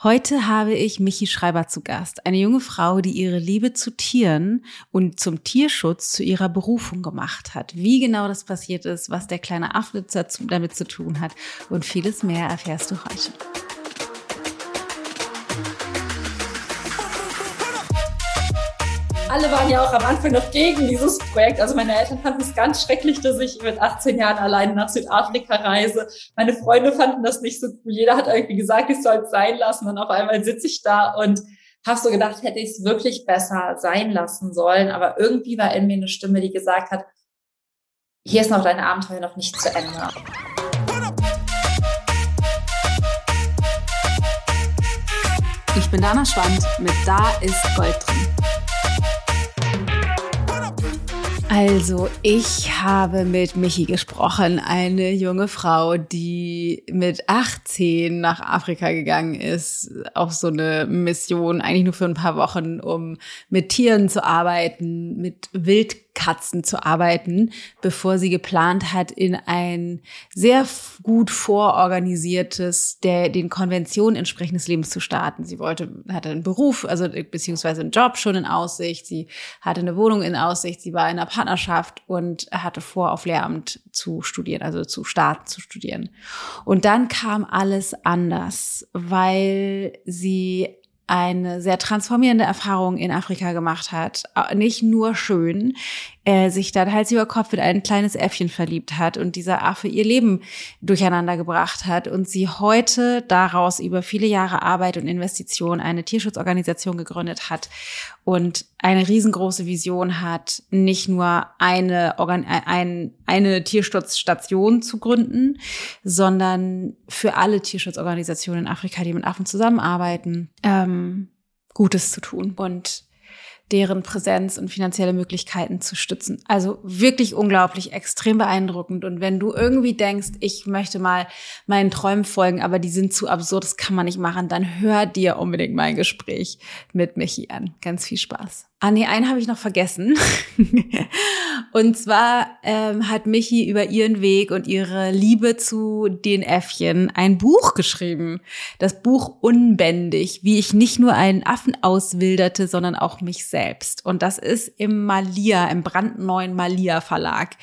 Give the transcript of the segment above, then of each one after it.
Heute habe ich Michi Schreiber zu Gast, eine junge Frau, die ihre Liebe zu Tieren und zum Tierschutz zu ihrer Berufung gemacht hat. Wie genau das passiert ist, was der kleine Affe damit zu tun hat und vieles mehr erfährst du heute. Alle waren ja auch am Anfang noch gegen dieses Projekt. Also meine Eltern fanden es ganz schrecklich, dass ich mit 18 Jahren alleine nach Südafrika reise. Meine Freunde fanden das nicht so cool. Jeder hat irgendwie gesagt, ich soll es sein lassen. Und auf einmal sitze ich da und habe so gedacht, hätte ich es wirklich besser sein lassen sollen. Aber irgendwie war in mir eine Stimme, die gesagt hat, hier ist noch dein Abenteuer noch nicht zu Ende. Ich bin Dana Schwand mit Da ist Gold drin. Also, ich habe mit Michi gesprochen, eine junge Frau, die mit 18 nach Afrika gegangen ist, auf so eine Mission, eigentlich nur für ein paar Wochen, um mit Tieren zu arbeiten, mit Wild Katzen zu arbeiten, bevor sie geplant hat, in ein sehr gut vororganisiertes, der den Konventionen entsprechendes Lebens zu starten. Sie wollte, hatte einen Beruf, also beziehungsweise einen Job schon in Aussicht. Sie hatte eine Wohnung in Aussicht. Sie war in einer Partnerschaft und hatte vor, auf Lehramt zu studieren, also zu starten zu studieren. Und dann kam alles anders, weil sie eine sehr transformierende Erfahrung in Afrika gemacht hat. Nicht nur schön, äh, sich dann Hals über Kopf in ein kleines Äffchen verliebt hat und dieser Affe ihr Leben durcheinander gebracht hat und sie heute daraus über viele Jahre Arbeit und Investition eine Tierschutzorganisation gegründet hat und eine riesengroße Vision hat, nicht nur eine, Organ ein, eine Tierschutzstation zu gründen, sondern für alle Tierschutzorganisationen in Afrika, die mit Affen zusammenarbeiten, ähm, Gutes zu tun. Und deren Präsenz und finanzielle Möglichkeiten zu stützen. Also wirklich unglaublich, extrem beeindruckend. Und wenn du irgendwie denkst, ich möchte mal meinen Träumen folgen, aber die sind zu absurd, das kann man nicht machen, dann hör dir unbedingt mein Gespräch mit Michi an. Ganz viel Spaß. Ah nee, einen habe ich noch vergessen. und zwar ähm, hat Michi über ihren Weg und ihre Liebe zu den Äffchen ein Buch geschrieben. Das Buch Unbändig, wie ich nicht nur einen Affen auswilderte, sondern auch mich selbst. Und das ist im Malia, im brandneuen Malia Verlag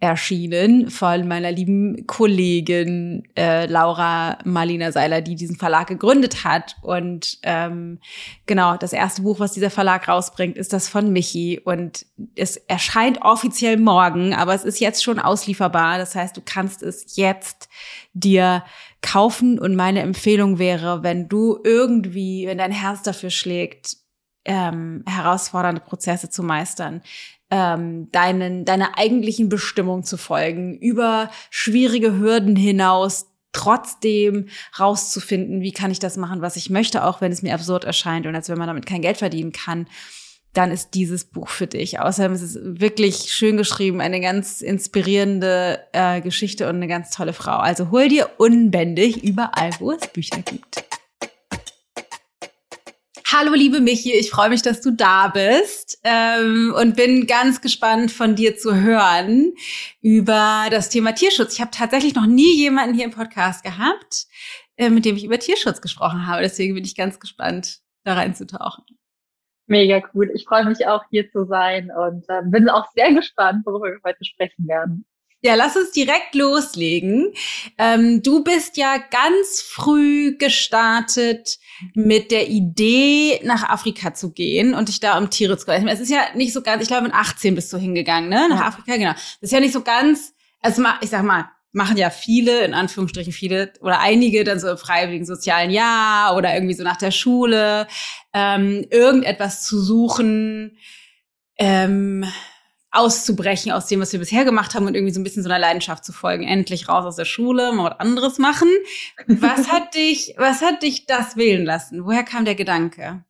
erschienen von meiner lieben Kollegin äh, Laura Marlina Seiler, die diesen Verlag gegründet hat. Und ähm, genau, das erste Buch, was dieser Verlag rausbringt, ist das von Michi. Und es erscheint offiziell morgen, aber es ist jetzt schon auslieferbar. Das heißt, du kannst es jetzt dir kaufen. Und meine Empfehlung wäre, wenn du irgendwie, wenn dein Herz dafür schlägt, ähm, herausfordernde Prozesse zu meistern, ähm, deinen, deiner eigentlichen Bestimmung zu folgen, über schwierige Hürden hinaus trotzdem rauszufinden, wie kann ich das machen, was ich möchte, auch wenn es mir absurd erscheint und als wenn man damit kein Geld verdienen kann, dann ist dieses Buch für dich. Außerdem ist es wirklich schön geschrieben, eine ganz inspirierende äh, Geschichte und eine ganz tolle Frau. Also hol dir unbändig überall, wo es Bücher gibt. Hallo, liebe Michi, ich freue mich, dass du da bist ähm, und bin ganz gespannt von dir zu hören über das Thema Tierschutz. Ich habe tatsächlich noch nie jemanden hier im Podcast gehabt, äh, mit dem ich über Tierschutz gesprochen habe. Deswegen bin ich ganz gespannt, da reinzutauchen. Mega cool. Ich freue mich auch hier zu sein und äh, bin auch sehr gespannt, worüber wir heute sprechen werden. Ja, lass uns direkt loslegen. Ähm, du bist ja ganz früh gestartet mit der Idee, nach Afrika zu gehen und dich da um Tiere zu kümmern. Es ist ja nicht so ganz, ich glaube, mit 18 bist du hingegangen, ne? Nach ja. Afrika, genau. Das ist ja nicht so ganz, also ich sag mal, machen ja viele, in Anführungsstrichen viele, oder einige dann so im freiwilligen sozialen Jahr oder irgendwie so nach der Schule, ähm, irgendetwas zu suchen, ähm, auszubrechen aus dem, was wir bisher gemacht haben und irgendwie so ein bisschen so einer Leidenschaft zu folgen. Endlich raus aus der Schule, mal was anderes machen. Was hat dich, was hat dich das wählen lassen? Woher kam der Gedanke?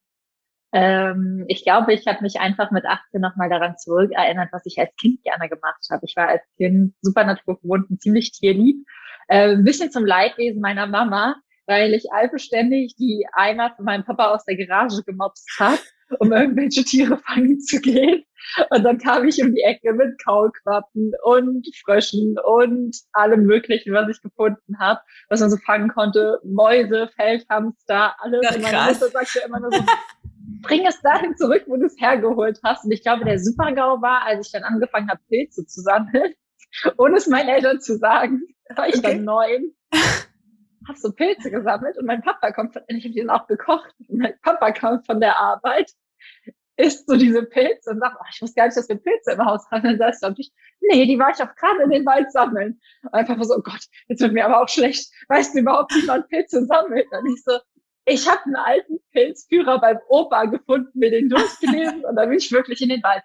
Ähm, ich glaube, ich habe mich einfach mit 18 nochmal daran zurückerinnert, was ich als Kind gerne gemacht habe. Ich war als Kind super naturgewohnt und ziemlich tierlieb. Äh, ein bisschen zum Leidwesen meiner Mama, weil ich allbeständig die Eimer von meinem Papa aus der Garage gemobst habe um irgendwelche Tiere fangen zu gehen. Und dann kam ich um die Ecke mit Kaulquappen und Fröschen und allem Möglichen, was ich gefunden habe, was man so fangen konnte. Mäuse, Feldhamster, alles. Ach, und meine Mutter sagte immer nur so, bring es dahin zurück, wo du es hergeholt hast. Und ich glaube, der Supergau war, als ich dann angefangen habe, Pilze zu sammeln, ohne es meinen Eltern zu sagen, war ich okay. dann neun. Hab so Pilze gesammelt und mein Papa kommt, ich habe die dann auch gekocht. Und mein Papa kam von der Arbeit isst so diese Pilze und sagt, oh, ich wusste gar nicht, dass wir Pilze im Haus haben. Dann sagst du, nee, die war ich auch gerade in den Wald sammeln. Und einfach so, oh Gott, jetzt wird mir aber auch schlecht. Weißt du überhaupt, wie man Pilze sammelt? Und ich so, ich habe einen alten Pilzführer beim Opa gefunden, mir den durchgelesen und dann bin ich wirklich in den Wald.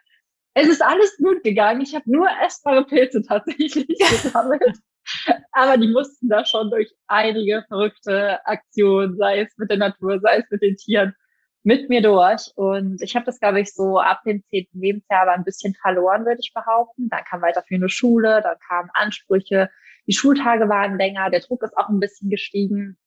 Es ist alles gut gegangen. Ich habe nur essbare Pilze tatsächlich gesammelt. Aber die mussten da schon durch einige verrückte Aktionen, sei es mit der Natur, sei es mit den Tieren, mit mir durch. Und ich habe das, glaube ich, so ab dem zehnten Lebensjahr aber ein bisschen verloren, würde ich behaupten. Dann kam weiterführende Schule, dann kamen Ansprüche, die Schultage waren länger, der Druck ist auch ein bisschen gestiegen.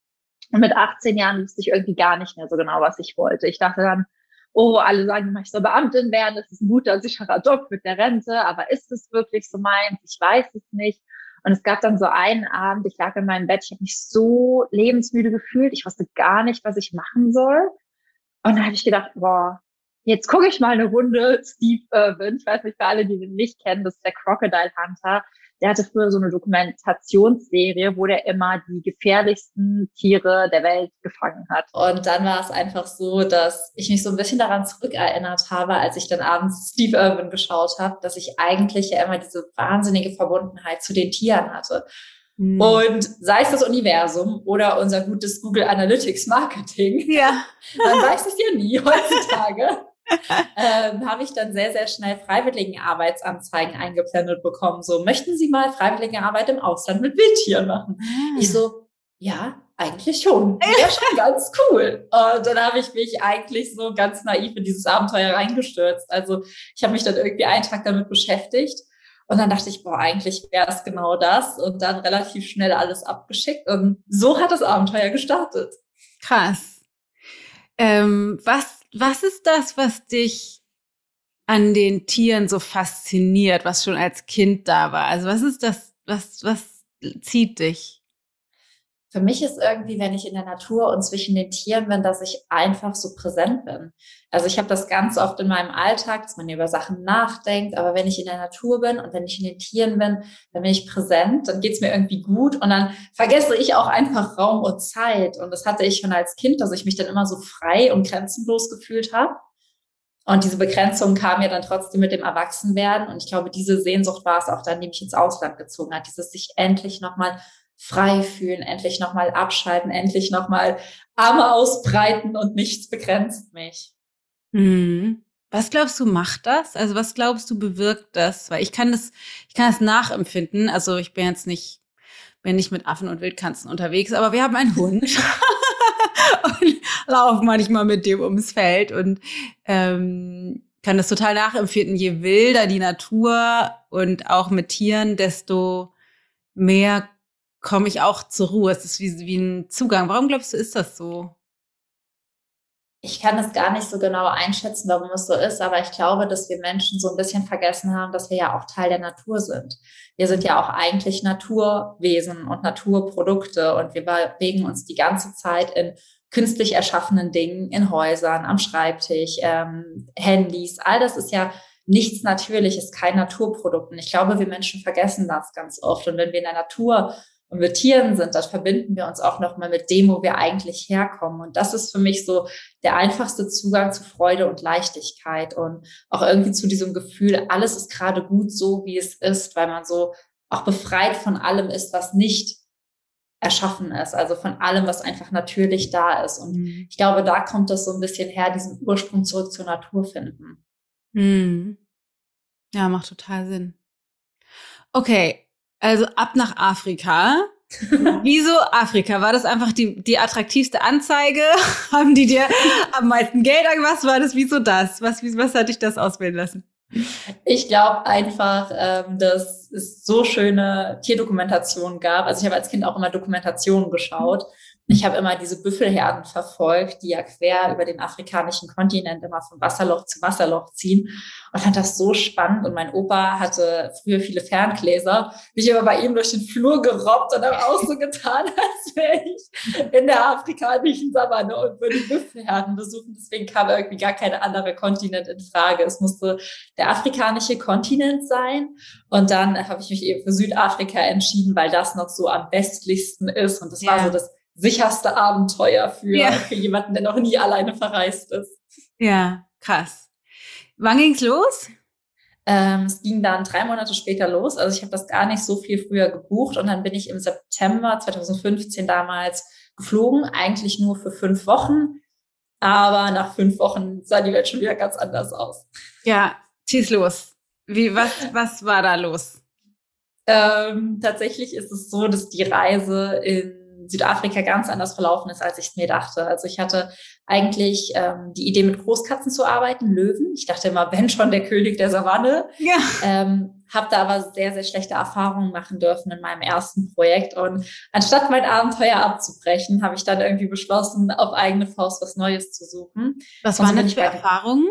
Und mit 18 Jahren wusste ich irgendwie gar nicht mehr so genau, was ich wollte. Ich dachte dann, oh, alle sagen ich soll Beamtin werden, das ist ein guter, sicherer Job mit der Rente, aber ist es wirklich so meins? Ich weiß es nicht. Und es gab dann so einen Abend, ich lag in meinem Bett, ich habe mich so lebensmüde gefühlt, ich wusste gar nicht, was ich machen soll. Und da habe ich gedacht, boah, jetzt gucke ich mal eine Runde Steve Irwin. Ich weiß nicht, für alle, die den nicht kennen, das ist der Crocodile Hunter. Der hatte früher so eine Dokumentationsserie, wo der immer die gefährlichsten Tiere der Welt gefangen hat. Und dann war es einfach so, dass ich mich so ein bisschen daran zurückerinnert habe, als ich dann abends Steve Irwin geschaut habe, dass ich eigentlich ja immer diese wahnsinnige Verbundenheit zu den Tieren hatte. Mhm. Und sei es das Universum oder unser gutes Google Analytics Marketing, ja. man weiß es ja nie heutzutage, ähm, habe ich dann sehr, sehr schnell freiwilligen Arbeitsanzeigen eingeblendet bekommen. So, möchten Sie mal freiwillige Arbeit im Ausland mit Wildtieren machen? Mhm. Ich so, ja, eigentlich schon. Ja, schon ganz cool. Und dann habe ich mich eigentlich so ganz naiv in dieses Abenteuer reingestürzt. Also ich habe mich dann irgendwie einen Tag damit beschäftigt und dann dachte ich, boah, eigentlich wäre es genau das. Und dann relativ schnell alles abgeschickt. Und so hat das Abenteuer gestartet. Krass. Ähm, was, was ist das, was dich an den Tieren so fasziniert, was schon als Kind da war? Also was ist das, was, was zieht dich? Für mich ist irgendwie, wenn ich in der Natur und zwischen den Tieren bin, dass ich einfach so präsent bin. Also ich habe das ganz oft in meinem Alltag, dass man über Sachen nachdenkt, aber wenn ich in der Natur bin und wenn ich in den Tieren bin, dann bin ich präsent, dann geht's mir irgendwie gut und dann vergesse ich auch einfach Raum und Zeit. Und das hatte ich schon als Kind, dass ich mich dann immer so frei und grenzenlos gefühlt habe. Und diese Begrenzung kam ja dann trotzdem mit dem Erwachsenwerden. Und ich glaube, diese Sehnsucht war es auch dann, die mich ins Ausland gezogen hat. Dieses sich endlich nochmal frei fühlen, endlich nochmal abschalten, endlich nochmal Arme ausbreiten und nichts begrenzt mich. Mhm. Was glaubst du, macht das? Also was glaubst du, bewirkt das? Weil ich kann das, ich kann das nachempfinden. Also ich bin jetzt nicht, bin nicht mit Affen und Wildkatzen unterwegs, aber wir haben einen Hund und laufen manchmal mit dem ums Feld und ähm, kann das total nachempfinden. Je wilder die Natur und auch mit Tieren, desto mehr komme ich auch zur Ruhe. Es ist wie, wie ein Zugang. Warum glaubst du, ist das so? Ich kann es gar nicht so genau einschätzen, warum es so ist, aber ich glaube, dass wir Menschen so ein bisschen vergessen haben, dass wir ja auch Teil der Natur sind. Wir sind ja auch eigentlich Naturwesen und Naturprodukte und wir bewegen uns die ganze Zeit in künstlich erschaffenen Dingen, in Häusern, am Schreibtisch, ähm, Handys. All das ist ja nichts Natürliches, kein Naturprodukt. Und ich glaube, wir Menschen vergessen das ganz oft. Und wenn wir in der Natur und mit Tieren sind, dann verbinden wir uns auch nochmal mit dem, wo wir eigentlich herkommen. Und das ist für mich so der einfachste Zugang zu Freude und Leichtigkeit und auch irgendwie zu diesem Gefühl, alles ist gerade gut so, wie es ist, weil man so auch befreit von allem ist, was nicht erschaffen ist, also von allem, was einfach natürlich da ist. Und mhm. ich glaube, da kommt das so ein bisschen her, diesen Ursprung zurück zur Natur finden. Mhm. Ja, macht total Sinn. Okay, also ab nach Afrika. Wieso Afrika? War das einfach die, die attraktivste Anzeige? Haben die dir am meisten Geld angemacht? War das wieso das? Was, was hat dich das auswählen lassen? Ich glaube einfach, ähm, dass es so schöne Tierdokumentationen gab. Also ich habe als Kind auch immer Dokumentationen geschaut Ich habe immer diese Büffelherden verfolgt, die ja quer über den afrikanischen Kontinent immer von Wasserloch zu Wasserloch ziehen und fand das so spannend. Und mein Opa hatte früher viele Ferngläser. Bin ich aber bei ihm durch den Flur gerobbt und habe auch so getan, als wäre ich in der afrikanischen Savanne und würde Büffelherden besuchen. Deswegen kam irgendwie gar kein anderer Kontinent in Frage. Es musste der afrikanische Kontinent sein. Und dann habe ich mich eben für Südafrika entschieden, weil das noch so am westlichsten ist. Und das ja. war so das sicherste Abenteuer für, ja. für jemanden, der noch nie alleine verreist ist. Ja, krass. Wann ging's los? Ähm, es ging dann drei Monate später los. Also ich habe das gar nicht so viel früher gebucht und dann bin ich im September 2015 damals geflogen, eigentlich nur für fünf Wochen. Aber nach fünf Wochen sah die Welt schon wieder ganz anders aus. Ja, schieß los. Wie, was, was war da los? Ähm, tatsächlich ist es so, dass die Reise in Südafrika ganz anders verlaufen ist, als ich es mir dachte. Also ich hatte eigentlich ähm, die Idee, mit Großkatzen zu arbeiten, Löwen. Ich dachte immer, wenn schon der König der Savanne. Ja. Ähm, habe da aber sehr, sehr schlechte Erfahrungen machen dürfen in meinem ersten Projekt. Und anstatt mein Abenteuer abzubrechen, habe ich dann irgendwie beschlossen, auf eigene Faust was Neues zu suchen. Was waren denn für Erfahrungen?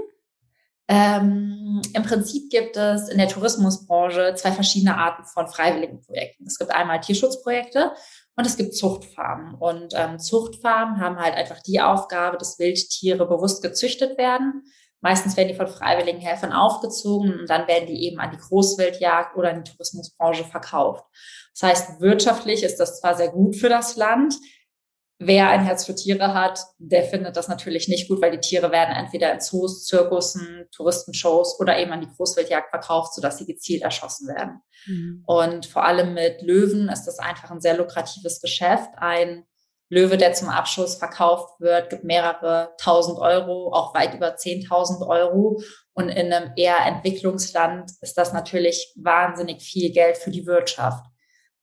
Ähm, Im Prinzip gibt es in der Tourismusbranche zwei verschiedene Arten von freiwilligen Projekten. Es gibt einmal Tierschutzprojekte und es gibt Zuchtfarmen. Und ähm, Zuchtfarmen haben halt einfach die Aufgabe, dass Wildtiere bewusst gezüchtet werden. Meistens werden die von freiwilligen Helfern aufgezogen und dann werden die eben an die Großwildjagd oder an die Tourismusbranche verkauft. Das heißt, wirtschaftlich ist das zwar sehr gut für das Land, Wer ein Herz für Tiere hat, der findet das natürlich nicht gut, weil die Tiere werden entweder in Zoos, Zirkussen, Touristenshows oder eben an die Großwildjagd verkauft, sodass sie gezielt erschossen werden. Mhm. Und vor allem mit Löwen ist das einfach ein sehr lukratives Geschäft. Ein Löwe, der zum Abschuss verkauft wird, gibt mehrere tausend Euro, auch weit über zehntausend Euro. Und in einem eher Entwicklungsland ist das natürlich wahnsinnig viel Geld für die Wirtschaft.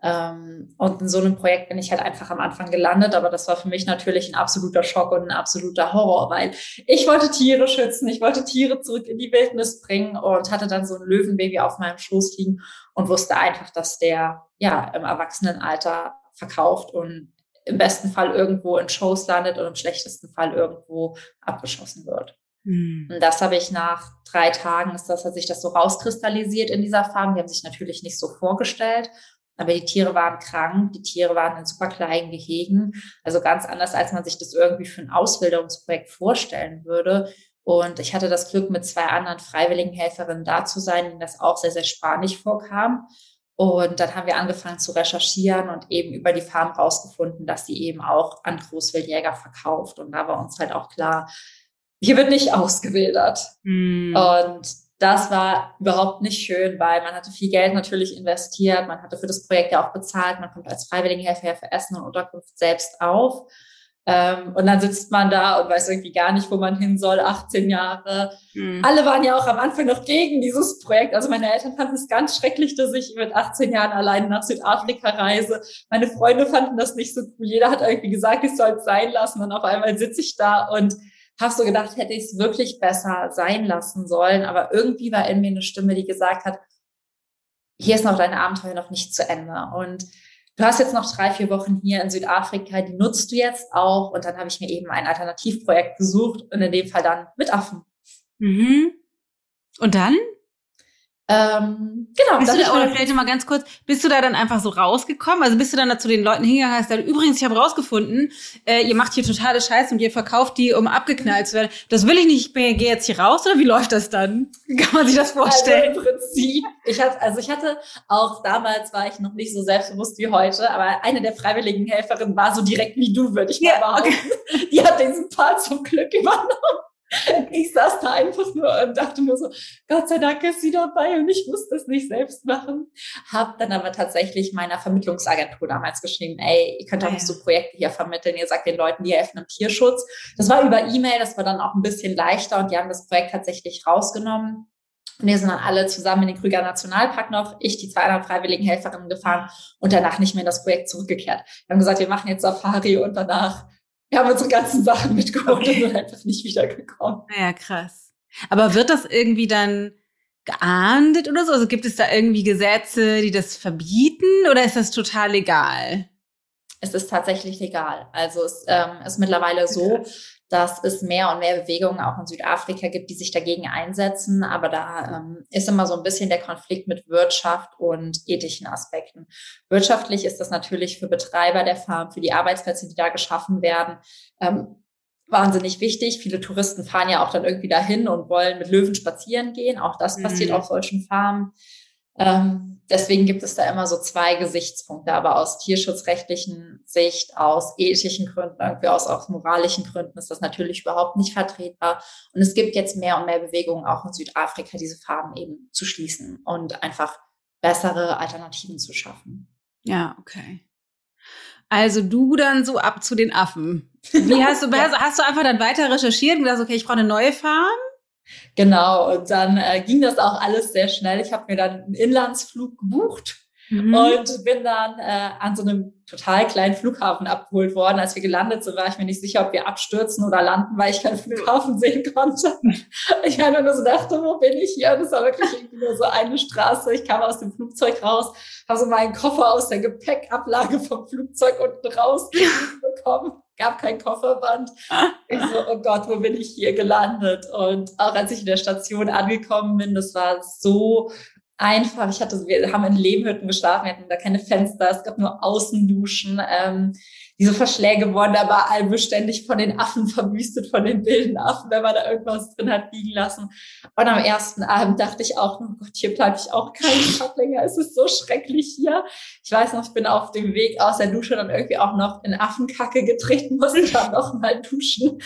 Ähm, und in so einem Projekt bin ich halt einfach am Anfang gelandet, aber das war für mich natürlich ein absoluter Schock und ein absoluter Horror, weil ich wollte Tiere schützen, ich wollte Tiere zurück in die Wildnis bringen und hatte dann so ein Löwenbaby auf meinem Schoß liegen und wusste einfach, dass der ja im Erwachsenenalter verkauft und im besten Fall irgendwo in Shows landet und im schlechtesten Fall irgendwo abgeschossen wird. Hm. Und das habe ich nach drei Tagen, ist das, hat sich das so rauskristallisiert in dieser Farm. Die haben sich natürlich nicht so vorgestellt. Aber die Tiere waren krank, die Tiere waren in super kleinen Gehegen. Also ganz anders, als man sich das irgendwie für ein Auswilderungsprojekt vorstellen würde. Und ich hatte das Glück, mit zwei anderen freiwilligen Helferinnen da zu sein, denen das auch sehr, sehr spanisch vorkam. Und dann haben wir angefangen zu recherchieren und eben über die Farm rausgefunden, dass sie eben auch an Großwildjäger verkauft. Und da war uns halt auch klar, hier wird nicht ausgewildert. Mm. Und das war überhaupt nicht schön, weil man hatte viel Geld natürlich investiert, man hatte für das Projekt ja auch bezahlt, man kommt als Freiwilligenhelfer für Essen und Unterkunft selbst auf. Ähm, und dann sitzt man da und weiß irgendwie gar nicht, wo man hin soll, 18 Jahre. Mhm. Alle waren ja auch am Anfang noch gegen dieses Projekt. Also meine Eltern fanden es ganz schrecklich, dass ich mit 18 Jahren allein nach Südafrika reise. Meine Freunde fanden das nicht so cool. Jeder hat irgendwie gesagt, ich soll es sein lassen. Und auf einmal sitze ich da und habe so gedacht, hätte ich es wirklich besser sein lassen sollen. Aber irgendwie war in mir eine Stimme, die gesagt hat, hier ist noch dein Abenteuer noch nicht zu Ende. Und du hast jetzt noch drei, vier Wochen hier in Südafrika, die nutzt du jetzt auch. Und dann habe ich mir eben ein Alternativprojekt gesucht und in dem Fall dann mit Affen. Mhm. Und dann? Ähm, genau. Bist du da, oder vielleicht mal ganz kurz, bist du da dann einfach so rausgekommen? Also bist du dann da zu den Leuten hingegangen hast, gesagt, übrigens, ich habe rausgefunden, äh, ihr macht hier totale Scheiße und ihr verkauft die, um abgeknallt zu werden. Das will ich nicht, ich gehe jetzt hier raus oder wie läuft das dann? Kann man sich das vorstellen? Also im Prinzip, ich hatte, also ich hatte auch damals war ich noch nicht so selbstbewusst wie heute, aber eine der freiwilligen Helferinnen war so direkt wie du, würde ich mal ja, behaupten. Okay. Die hat diesen Part zum Glück übernommen. Ich saß da einfach nur und dachte nur so, Gott sei Dank ist sie dabei und ich muss das nicht selbst machen. Hab dann aber tatsächlich meiner Vermittlungsagentur damals geschrieben, ey, ihr könnt doch nicht so Projekte hier vermitteln, ihr sagt den Leuten, die helfen im Tierschutz. Das war über E-Mail, das war dann auch ein bisschen leichter und die haben das Projekt tatsächlich rausgenommen. Und wir sind dann alle zusammen in den Krüger Nationalpark noch, ich, die zwei anderen freiwilligen Helferinnen gefahren und danach nicht mehr in das Projekt zurückgekehrt. Wir haben gesagt, wir machen jetzt Safari und danach wir haben unsere ganzen Sachen mitgeholt okay. und sind einfach nicht wiedergekommen. Ja, krass. Aber wird das irgendwie dann geahndet oder so? Also gibt es da irgendwie Gesetze, die das verbieten oder ist das total egal? es ist tatsächlich legal. Also es ähm, ist mittlerweile so, dass es mehr und mehr Bewegungen auch in Südafrika gibt, die sich dagegen einsetzen. Aber da ähm, ist immer so ein bisschen der Konflikt mit Wirtschaft und ethischen Aspekten. Wirtschaftlich ist das natürlich für Betreiber der Farm, für die Arbeitsplätze, die da geschaffen werden, ähm, wahnsinnig wichtig. Viele Touristen fahren ja auch dann irgendwie dahin und wollen mit Löwen spazieren gehen. Auch das mhm. passiert auf solchen Farmen. Ähm, deswegen gibt es da immer so zwei Gesichtspunkte, aber aus tierschutzrechtlichen Sicht, aus ethischen Gründen, irgendwie aus, aus moralischen Gründen ist das natürlich überhaupt nicht vertretbar. Und es gibt jetzt mehr und mehr Bewegungen auch in Südafrika, diese Farben eben zu schließen und einfach bessere Alternativen zu schaffen. Ja, okay. Also du dann so ab zu den Affen. Wie hast du, ja. hast du einfach dann weiter recherchiert und gesagt, okay, ich brauche eine neue Farm? Genau, und dann äh, ging das auch alles sehr schnell. Ich habe mir dann einen Inlandsflug gebucht mhm. und bin dann äh, an so einem total kleinen Flughafen abgeholt worden. Als wir gelandet sind, war ich mir nicht sicher, ob wir abstürzen oder landen, weil ich keinen Flughafen sehen konnte. Ich einfach nur so dachte, wo bin ich hier? Und es war wirklich irgendwie nur so eine Straße. Ich kam aus dem Flugzeug raus, habe so meinen Koffer aus der Gepäckablage vom Flugzeug unten raus bekommen gab kein Kofferband. Ich so, oh Gott, wo bin ich hier gelandet? Und auch als ich in der Station angekommen bin, das war so einfach. Ich hatte, wir haben in Lehmhütten geschlafen, wir hatten da keine Fenster, es gab nur Außenduschen. Ähm, diese Verschläge wurden aber all beständig von den Affen verwüstet, von den wilden Affen, wenn man da irgendwas drin hat liegen lassen. Und am ersten Abend dachte ich auch, oh Gott, hier bleibe ich auch keinen Tag länger. Es ist so schrecklich hier. Ich weiß noch, ich bin auf dem Weg aus der Dusche dann irgendwie auch noch in Affenkacke getreten, musste dann noch mal duschen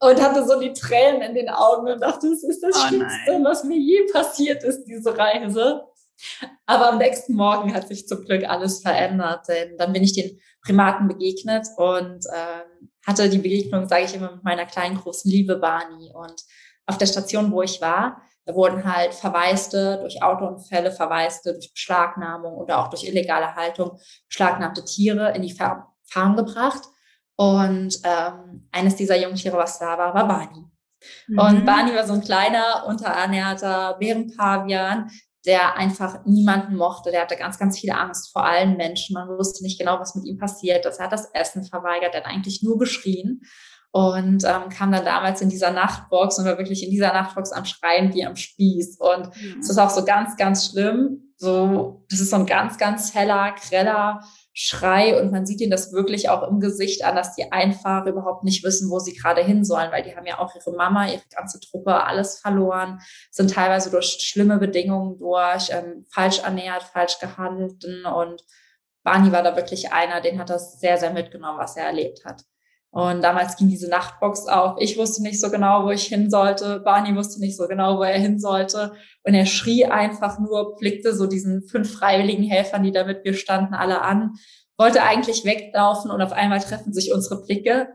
und hatte so die Tränen in den Augen und dachte, das ist das oh Schlimmste, was mir je passiert ist, diese Reise. Aber am nächsten Morgen hat sich zum Glück alles verändert, denn dann bin ich den Primaten begegnet und ähm, hatte die Begegnung, sage ich immer, mit meiner kleinen großen Liebe Barney. Und auf der Station, wo ich war, da wurden halt Verwaiste durch Autounfälle, Verwaiste durch Beschlagnahmung oder auch durch illegale Haltung beschlagnahmte Tiere in die Farm, gebracht. Und ähm, eines dieser Jungtiere, was da war, war Barney. Mhm. Und Barney war so ein kleiner, unterernährter Bärenpavian, der einfach niemanden mochte. Der hatte ganz, ganz viel Angst vor allen Menschen. Man wusste nicht genau, was mit ihm passiert ist. Er hat das Essen verweigert, er hat eigentlich nur geschrien und ähm, kam dann damals in dieser Nachtbox und war wirklich in dieser Nachtbox am Schreien wie am Spieß. Und es mhm. ist auch so ganz, ganz schlimm. So, das ist so ein ganz, ganz heller, greller Schrei und man sieht ihnen das wirklich auch im Gesicht an, dass die einfach überhaupt nicht wissen, wo sie gerade hin sollen, weil die haben ja auch ihre Mama, ihre ganze Truppe, alles verloren, sind teilweise durch schlimme Bedingungen durch, ähm, falsch ernährt, falsch gehalten und Barney war da wirklich einer, den hat das sehr, sehr mitgenommen, was er erlebt hat. Und damals ging diese Nachtbox auf. Ich wusste nicht so genau, wo ich hin sollte. Barney wusste nicht so genau, wo er hin sollte. Und er schrie einfach nur, blickte so diesen fünf freiwilligen Helfern, die da mit mir standen, alle an, wollte eigentlich weglaufen und auf einmal treffen sich unsere Blicke.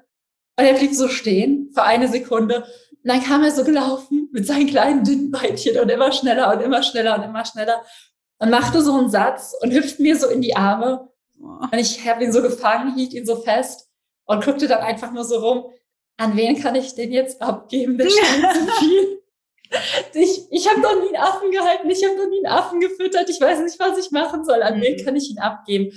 Und er blieb so stehen für eine Sekunde. Und dann kam er so gelaufen mit seinen kleinen dünnen Beinchen und immer schneller und immer schneller und immer schneller und machte so einen Satz und hüpfte mir so in die Arme. Und ich habe ihn so gefangen, hielt ihn so fest und guckte dann einfach nur so rum, an wen kann ich den jetzt abgeben? Der scheint zu viel. Ich, ich habe noch nie einen Affen gehalten, ich habe noch nie einen Affen gefüttert, ich weiß nicht, was ich machen soll, an mhm. wen kann ich ihn abgeben?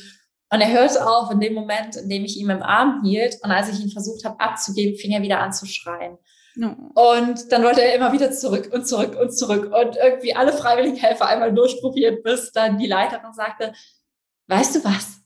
Und er hörte auf in dem Moment, in dem ich ihn im Arm hielt und als ich ihn versucht habe abzugeben, fing er wieder an zu schreien. No. Und dann wollte er immer wieder zurück und zurück und zurück und irgendwie alle freiwilligen Helfer einmal durchprobiert, bis dann die Leiterin sagte, weißt du was?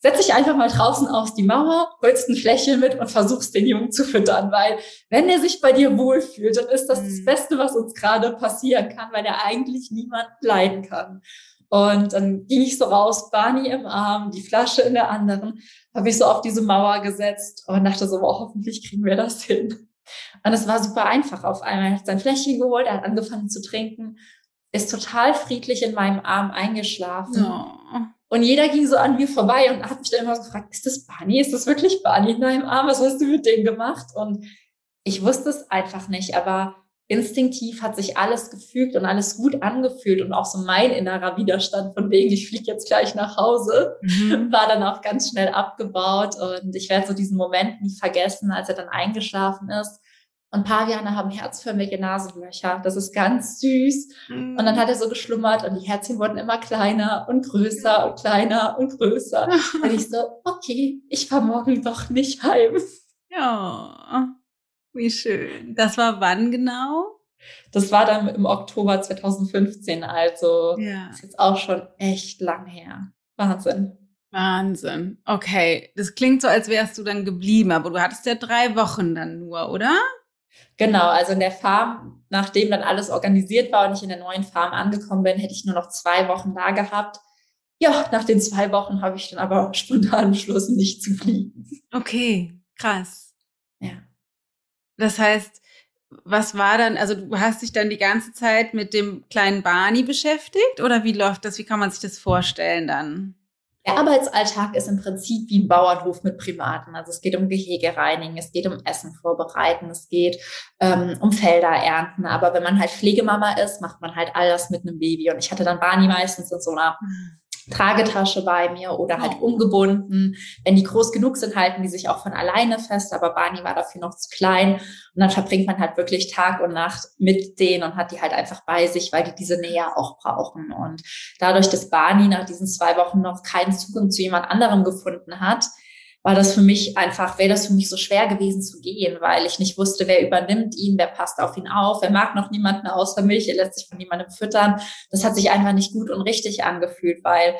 Setz dich einfach mal draußen auf die Mauer, holst ein Fläschchen mit und versuchst den Jungen zu füttern, weil wenn er sich bei dir wohlfühlt, dann ist das das mhm. Beste, was uns gerade passieren kann, weil er eigentlich niemand leiden kann. Und dann ging ich so raus, Barney im Arm, die Flasche in der anderen, habe ich so auf diese Mauer gesetzt und dachte so, oh, hoffentlich kriegen wir das hin. Und es war super einfach. Auf einmal hat sein Fläschchen geholt, er hat angefangen zu trinken, ist total friedlich in meinem Arm eingeschlafen. Oh. Und jeder ging so an mir vorbei und hat mich dann immer so gefragt, ist das Barney? Ist das wirklich Barney in deinem Arm? Was hast du mit dem gemacht? Und ich wusste es einfach nicht, aber instinktiv hat sich alles gefügt und alles gut angefühlt und auch so mein innerer Widerstand von wegen, ich fliege jetzt gleich nach Hause, mhm. war dann auch ganz schnell abgebaut und ich werde so diesen Moment nie vergessen, als er dann eingeschlafen ist Und Paviane haben herzförmige Nasenlöcher. Das ist ganz süß. Mhm. Und dann hat er so geschlummert und die Herzchen wurden immer kleiner und größer und kleiner und größer. und ich so, okay, ich fahr morgen doch nicht heim. Ja, wie schön. Das war wann genau? Das war dann im Oktober 2015, also ja. ist jetzt auch schon echt lang her. Wahnsinn. Wahnsinn. Okay, das klingt so, als wärst du dann geblieben, aber du hattest ja drei Wochen dann nur, oder? Genau, also in der Farm, nachdem dann alles organisiert war und ich in der neuen Farm angekommen bin, hätte ich nur noch zwei Wochen da gehabt. Ja, nach den zwei Wochen habe ich dann aber spontan beschlossen, nicht zu fliegen. Okay, krass. Ja. Das heißt, was war dann, also du hast dich dann die ganze Zeit mit dem kleinen Barney beschäftigt oder wie läuft das? Wie kann man sich das vorstellen dann? Der Arbeitsalltag ist im Prinzip wie ein Bauernhof mit Primaten. Also es geht um Gehege reinigen, es geht um Essen vorbereiten, es geht ähm, um Felder ernten. Aber wenn man halt Pflegemama ist, macht man halt all das mit einem Baby. Und ich hatte dann Barney meistens in so einer hm. Tragetasche bei mir oder halt umgebunden. Wenn die groß genug sind, halten die sich auch von alleine fest, aber Barney war dafür noch zu klein. Und dann verbringt man halt wirklich Tag und Nacht mit denen und hat die halt einfach bei sich, weil die diese Nähe auch brauchen. Und dadurch, dass Barney nach diesen zwei Wochen noch keinen Zugang zu jemand anderem gefunden hat, war das für mich einfach, wäre das für mich so schwer gewesen zu gehen, weil ich nicht wusste, wer übernimmt ihn, wer passt auf ihn auf, wer mag noch niemanden außer mich, er lässt sich von niemandem füttern. Das hat sich einfach nicht gut und richtig angefühlt, weil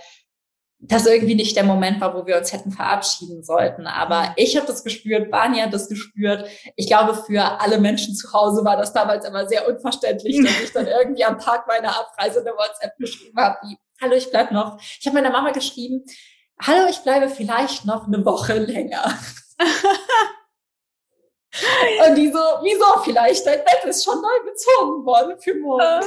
das irgendwie nicht der Moment war, wo wir uns hätten verabschieden sollten. Aber mhm. ich habe das gespürt, Barney hat das gespürt. Ich glaube, für alle Menschen zu Hause war das damals immer sehr unverständlich, dass ich dann irgendwie am Tag meiner Abreise eine WhatsApp geschrieben habe, wie, hallo, ich bleib noch. Ich habe meiner Mama geschrieben, hallo, ich bleibe vielleicht noch eine Woche länger. Und die so, wieso vielleicht? Dein Bett ist schon neu bezogen worden für morgen. Ah.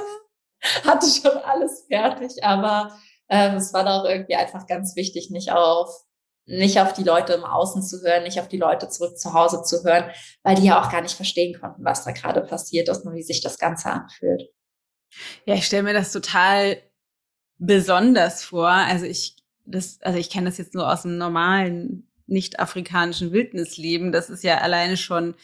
Hatte schon alles fertig, aber ähm, es war doch irgendwie einfach ganz wichtig, nicht auf nicht auf die Leute im Außen zu hören, nicht auf die Leute zurück zu Hause zu hören, weil die ja auch gar nicht verstehen konnten, was da gerade passiert ist und wie sich das Ganze anfühlt. Ja, ich stelle mir das total besonders vor. Also ich das, also ich kenne das jetzt nur aus dem normalen nicht-afrikanischen Wildnisleben. Das ist ja alleine schon,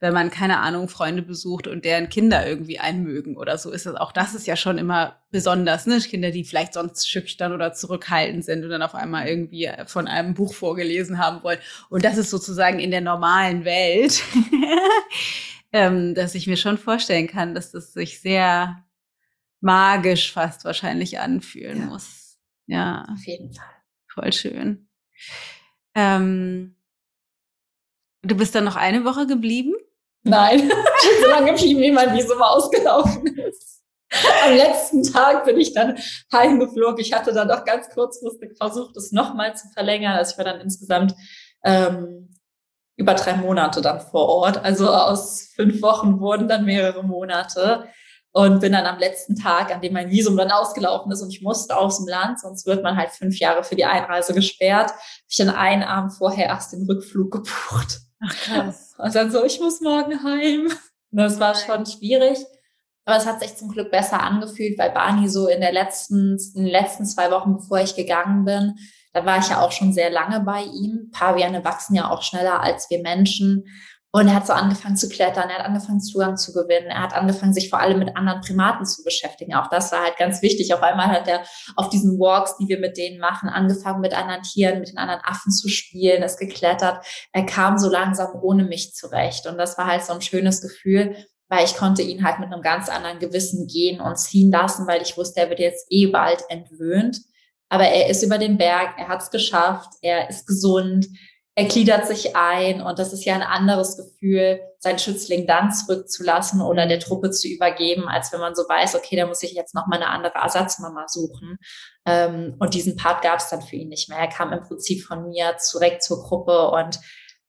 wenn man, keine Ahnung, Freunde besucht und deren Kinder irgendwie einmögen oder so, ist das auch das ist ja schon immer besonders, ne? Kinder, die vielleicht sonst schüchtern oder zurückhaltend sind und dann auf einmal irgendwie von einem Buch vorgelesen haben wollen. Und das ist sozusagen in der normalen Welt, ähm, dass ich mir schon vorstellen kann, dass das sich sehr magisch fast wahrscheinlich anfühlen ja. muss. Ja. Auf jeden Fall. Voll schön. Ähm, du bist dann noch eine Woche geblieben? Nein, so lange geblieben, wie mein Visum ausgelaufen ist. Am letzten Tag bin ich dann heimgeflogen. Ich hatte dann doch ganz kurzfristig versucht, es nochmal zu verlängern. Also ich war dann insgesamt ähm, über drei Monate dann vor Ort. Also aus fünf Wochen wurden dann mehrere Monate und bin dann am letzten Tag, an dem mein Visum dann ausgelaufen ist und ich musste aus dem Land, sonst wird man halt fünf Jahre für die Einreise gesperrt, habe ich dann einen Abend vorher erst den Rückflug gebucht. Ach krass. Und dann so, ich muss morgen heim. Das war schon schwierig. Aber es hat sich zum Glück besser angefühlt, weil Barney so in der letzten, in den letzten zwei Wochen, bevor ich gegangen bin, da war ich ja auch schon sehr lange bei ihm. Paviane wachsen ja auch schneller als wir Menschen. Und er hat so angefangen zu klettern, er hat angefangen Zugang zu gewinnen, er hat angefangen, sich vor allem mit anderen Primaten zu beschäftigen. Auch das war halt ganz wichtig. Auf einmal hat er auf diesen Walks, die wir mit denen machen, angefangen, mit anderen Tieren, mit den anderen Affen zu spielen, ist geklettert. Er kam so langsam ohne mich zurecht. Und das war halt so ein schönes Gefühl, weil ich konnte ihn halt mit einem ganz anderen Gewissen gehen und ziehen lassen, weil ich wusste, er wird jetzt eh bald entwöhnt. Aber er ist über den Berg, er hat es geschafft, er ist gesund, er gliedert sich ein und das ist ja ein anderes Gefühl, seinen Schützling dann zurückzulassen oder der Truppe zu übergeben, als wenn man so weiß, okay, da muss ich jetzt noch mal eine andere Ersatzmama suchen. Ähm, und diesen Part gab es dann für ihn nicht mehr. Er kam im Prinzip von mir zurück zur Gruppe und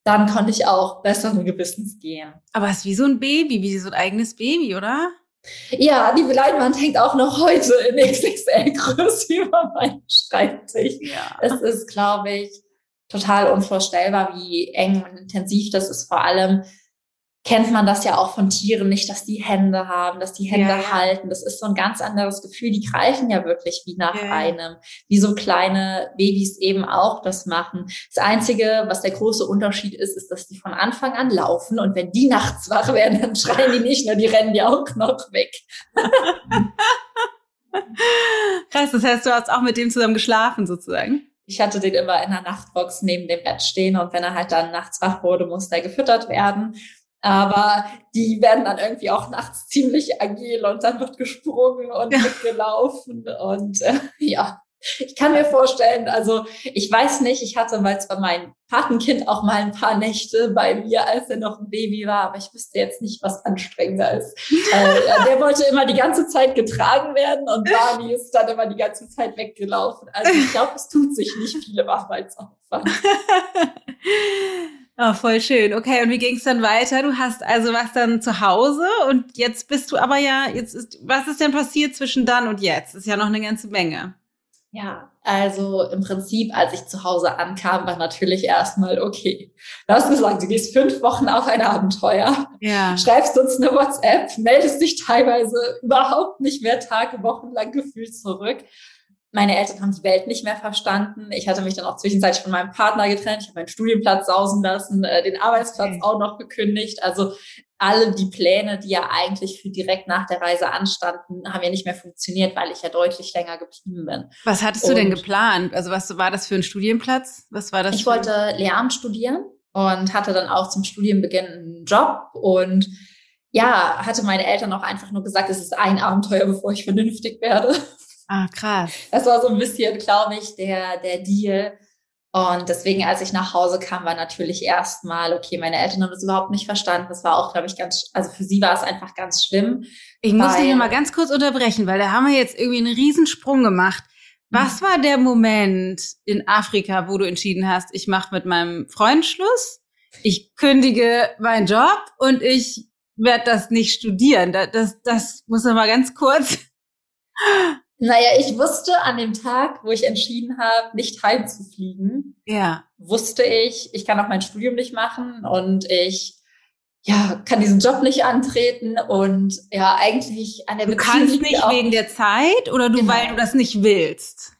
dann konnte ich auch besseren Gewissens gehen. Aber es ist wie so ein Baby, wie so ein eigenes Baby, oder? Ja, die Leinwand hängt auch noch heute in XXL-Größe über meinem Schreibtisch. Ja. Es ist, glaube ich, total unvorstellbar, wie eng und intensiv das ist. Vor allem, kennt man das ja auch von Tieren nicht, dass die Hände haben, dass die Hände ja, halten. Das ist so ein ganz anderes Gefühl. Die greifen ja wirklich wie nach ja. einem, wie so kleine Babys eben auch das machen. Das Einzige, was der große Unterschied ist, ist, dass die von Anfang an laufen und wenn die nachts wach werden, dann schreien die nicht nur, die rennen ja auch noch weg. Krass, das heißt, du hast auch mit dem zusammen geschlafen sozusagen? Ich hatte den immer in der Nachtbox neben dem Bett stehen und wenn er halt dann nachts wach wurde, musste er gefüttert werden. Aber die werden dann irgendwie auch nachts ziemlich agil und dann wird gesprungen und ja. mitgelaufen. Und äh, ja, ich kann mir vorstellen, also ich weiß nicht, ich hatte mal zwar mein Patenkind auch mal ein paar Nächte bei mir, als er noch ein Baby war, aber ich wüsste jetzt nicht, was anstrengender ist. äh, der wollte immer die ganze Zeit getragen werden und Barney ist dann immer die ganze Zeit weggelaufen. Also ich glaube, es tut sich nicht viele Arbeitsaufwand. Oh, voll schön. Okay, und wie ging es dann weiter? Du hast also was dann zu Hause und jetzt bist du aber ja, jetzt ist, was ist denn passiert zwischen dann und jetzt? Das ist ja noch eine ganze Menge. Ja, also im Prinzip, als ich zu Hause ankam, war natürlich erstmal, okay, du hast gesagt, du gehst fünf Wochen auf ein Abenteuer, ja. schreibst uns eine WhatsApp, meldest dich teilweise überhaupt nicht mehr Tage, Wochen lang gefühlt zurück. Meine Eltern haben die Welt nicht mehr verstanden. Ich hatte mich dann auch zwischenzeitlich von meinem Partner getrennt. Ich habe meinen Studienplatz sausen lassen, äh, den Arbeitsplatz okay. auch noch gekündigt. Also alle die Pläne, die ja eigentlich für direkt nach der Reise anstanden, haben ja nicht mehr funktioniert, weil ich ja deutlich länger geblieben bin. Was hattest du und denn geplant? Also was war das für ein Studienplatz? Was war das? Ich wollte Lehramt studieren und hatte dann auch zum Studienbeginn einen Job und ja, hatte meine Eltern auch einfach nur gesagt, es ist ein Abenteuer, bevor ich vernünftig werde. Ah, krass. Das war so ein bisschen, glaube ich, der, der Deal. Und deswegen, als ich nach Hause kam, war natürlich erstmal, okay, meine Eltern haben das überhaupt nicht verstanden. Das war auch, glaube ich, ganz, also für sie war es einfach ganz schlimm. Ich muss dich mal ganz kurz unterbrechen, weil da haben wir jetzt irgendwie einen Riesensprung gemacht. Was war der Moment in Afrika, wo du entschieden hast, ich mache mit meinem Freund Schluss, ich kündige meinen Job und ich werde das nicht studieren? Das, das, das muss mal ganz kurz. Naja, ich wusste an dem Tag, wo ich entschieden habe, nicht heimzufliegen, ja. wusste ich, ich kann auch mein Studium nicht machen und ich ja, kann diesen Job nicht antreten und ja, eigentlich an der Du Beziehung kannst nicht wegen der Zeit oder du, genau. weil du das nicht willst?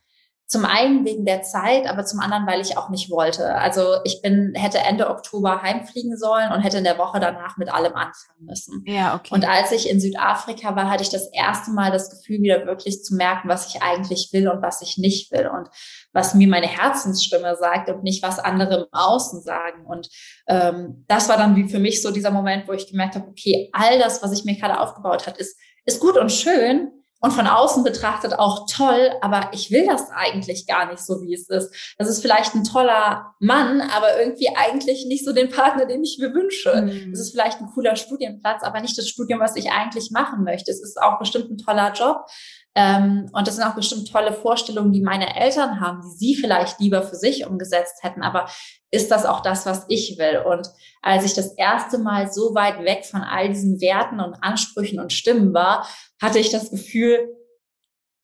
Zum einen wegen der Zeit, aber zum anderen, weil ich auch nicht wollte. Also ich bin, hätte Ende Oktober heimfliegen sollen und hätte in der Woche danach mit allem anfangen müssen. Ja, okay. Und als ich in Südafrika war, hatte ich das erste Mal das Gefühl, wieder wirklich zu merken, was ich eigentlich will und was ich nicht will und was mir meine Herzensstimme sagt und nicht was andere im Außen sagen. Und ähm, das war dann wie für mich so dieser Moment, wo ich gemerkt habe, okay, all das, was ich mir gerade aufgebaut hat, ist, ist gut und schön, und von außen betrachtet auch toll, aber ich will das eigentlich gar nicht so, wie es ist. Das ist vielleicht ein toller Mann, aber irgendwie eigentlich nicht so den Partner, den ich mir wünsche. Mhm. Das ist vielleicht ein cooler Studienplatz, aber nicht das Studium, was ich eigentlich machen möchte. Es ist auch bestimmt ein toller Job. Ähm, und das sind auch bestimmt tolle Vorstellungen, die meine Eltern haben, die sie vielleicht lieber für sich umgesetzt hätten. Aber ist das auch das, was ich will? Und als ich das erste Mal so weit weg von all diesen Werten und Ansprüchen und Stimmen war, hatte ich das Gefühl,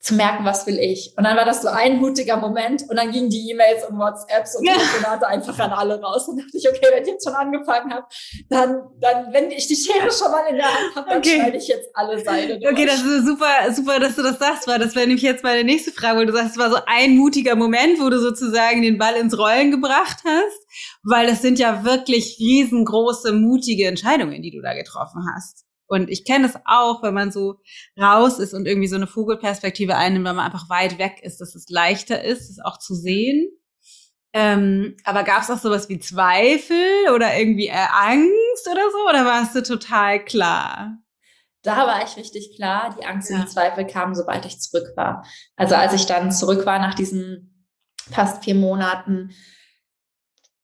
zu merken, was will ich. Und dann war das so ein mutiger Moment und dann gingen die E-Mails und WhatsApps und Telefonate einfach an alle raus. Und dachte ich, okay, wenn ich jetzt schon angefangen habe, dann, dann, wenn ich die Schere schon mal in der Hand habe, dann okay. schneide ich jetzt alle Seile durch. Okay, das ist super, super, dass du das sagst, weil das wäre nämlich jetzt meine nächste Frage, weil du sagst, es war so ein mutiger Moment, wo du sozusagen den Ball ins Rollen gebracht hast, weil das sind ja wirklich riesengroße, mutige Entscheidungen, die du da getroffen hast. Und ich kenne es auch, wenn man so raus ist und irgendwie so eine Vogelperspektive einnimmt, wenn man einfach weit weg ist, dass es leichter ist, es auch zu sehen. Ähm, aber gab es auch sowas wie Zweifel oder irgendwie äh, Angst oder so? Oder warst du total klar? Da war ich richtig klar. Die Angst ja. und die Zweifel kamen, sobald ich zurück war. Also als ich dann zurück war nach diesen fast vier Monaten,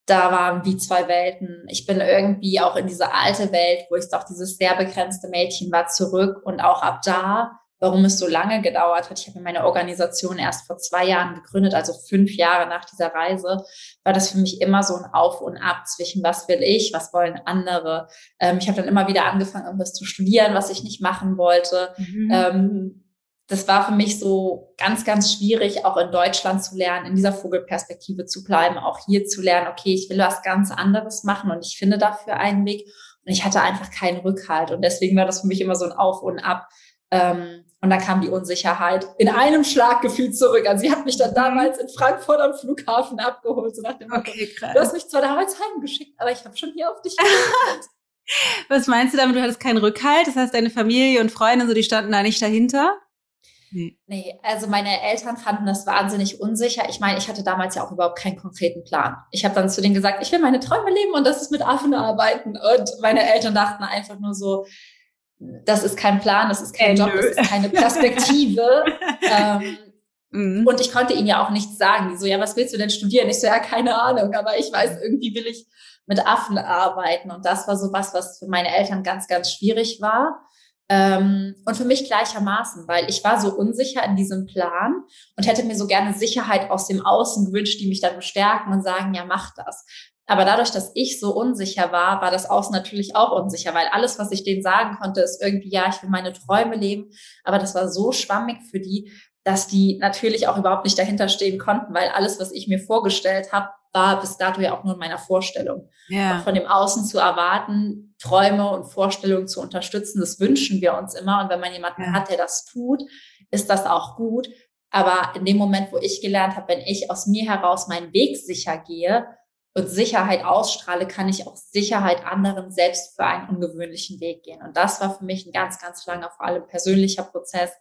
da waren wie zwei Welten. Ich bin irgendwie auch in diese alte Welt, wo ich doch dieses sehr begrenzte Mädchen war, zurück und auch ab da, warum es so lange gedauert hat. Ich habe meine Organisation erst vor zwei Jahren gegründet, also fünf Jahre nach dieser Reise, war das für mich immer so ein Auf und Ab zwischen was will ich, was wollen andere. Ähm, ich habe dann immer wieder angefangen, irgendwas zu studieren, was ich nicht machen wollte. Mhm. Ähm, das war für mich so ganz, ganz schwierig, auch in Deutschland zu lernen, in dieser Vogelperspektive zu bleiben, auch hier zu lernen, okay, ich will was ganz anderes machen und ich finde dafür einen Weg. Und ich hatte einfach keinen Rückhalt. Und deswegen war das für mich immer so ein Auf und Ab. Ähm, und dann kam die Unsicherheit in einem Schlag gefühlt zurück. Also sie hat mich dann mhm. damals in Frankfurt am Flughafen abgeholt. So nach dem okay, krass. Du hast mich zwar damals heimgeschickt, aber ich habe schon hier auf dich gewartet. Was meinst du damit? Du hattest keinen Rückhalt? Das heißt, deine Familie und Freunde, so, die standen da nicht dahinter? Nee. nee, also meine Eltern fanden das wahnsinnig unsicher. Ich meine, ich hatte damals ja auch überhaupt keinen konkreten Plan. Ich habe dann zu denen gesagt, ich will meine Träume leben und das ist mit Affen arbeiten. Und meine Eltern dachten einfach nur so, das ist kein Plan, das ist kein äh, Job, das ist keine Perspektive. ähm, mhm. Und ich konnte ihnen ja auch nichts sagen. Die so, ja, was willst du denn studieren? Ich so, ja, keine Ahnung, aber ich weiß, irgendwie will ich mit Affen arbeiten. Und das war so was, was für meine Eltern ganz, ganz schwierig war. Ähm, und für mich gleichermaßen, weil ich war so unsicher in diesem Plan und hätte mir so gerne Sicherheit aus dem Außen gewünscht, die mich dann bestärken und sagen, ja, mach das. Aber dadurch, dass ich so unsicher war, war das Außen natürlich auch unsicher, weil alles, was ich denen sagen konnte, ist irgendwie, ja, ich will meine Träume leben. Aber das war so schwammig für die, dass die natürlich auch überhaupt nicht dahinter stehen konnten, weil alles, was ich mir vorgestellt habe, war bis dato ja auch nur in meiner Vorstellung. Ja. von dem Außen zu erwarten, Träume und Vorstellungen zu unterstützen, das wünschen wir uns immer. Und wenn man jemanden ja. hat, der das tut, ist das auch gut. Aber in dem Moment, wo ich gelernt habe, wenn ich aus mir heraus meinen Weg sicher gehe und Sicherheit ausstrahle, kann ich auch Sicherheit anderen selbst für einen ungewöhnlichen Weg gehen. Und das war für mich ein ganz, ganz langer, vor allem persönlicher Prozess,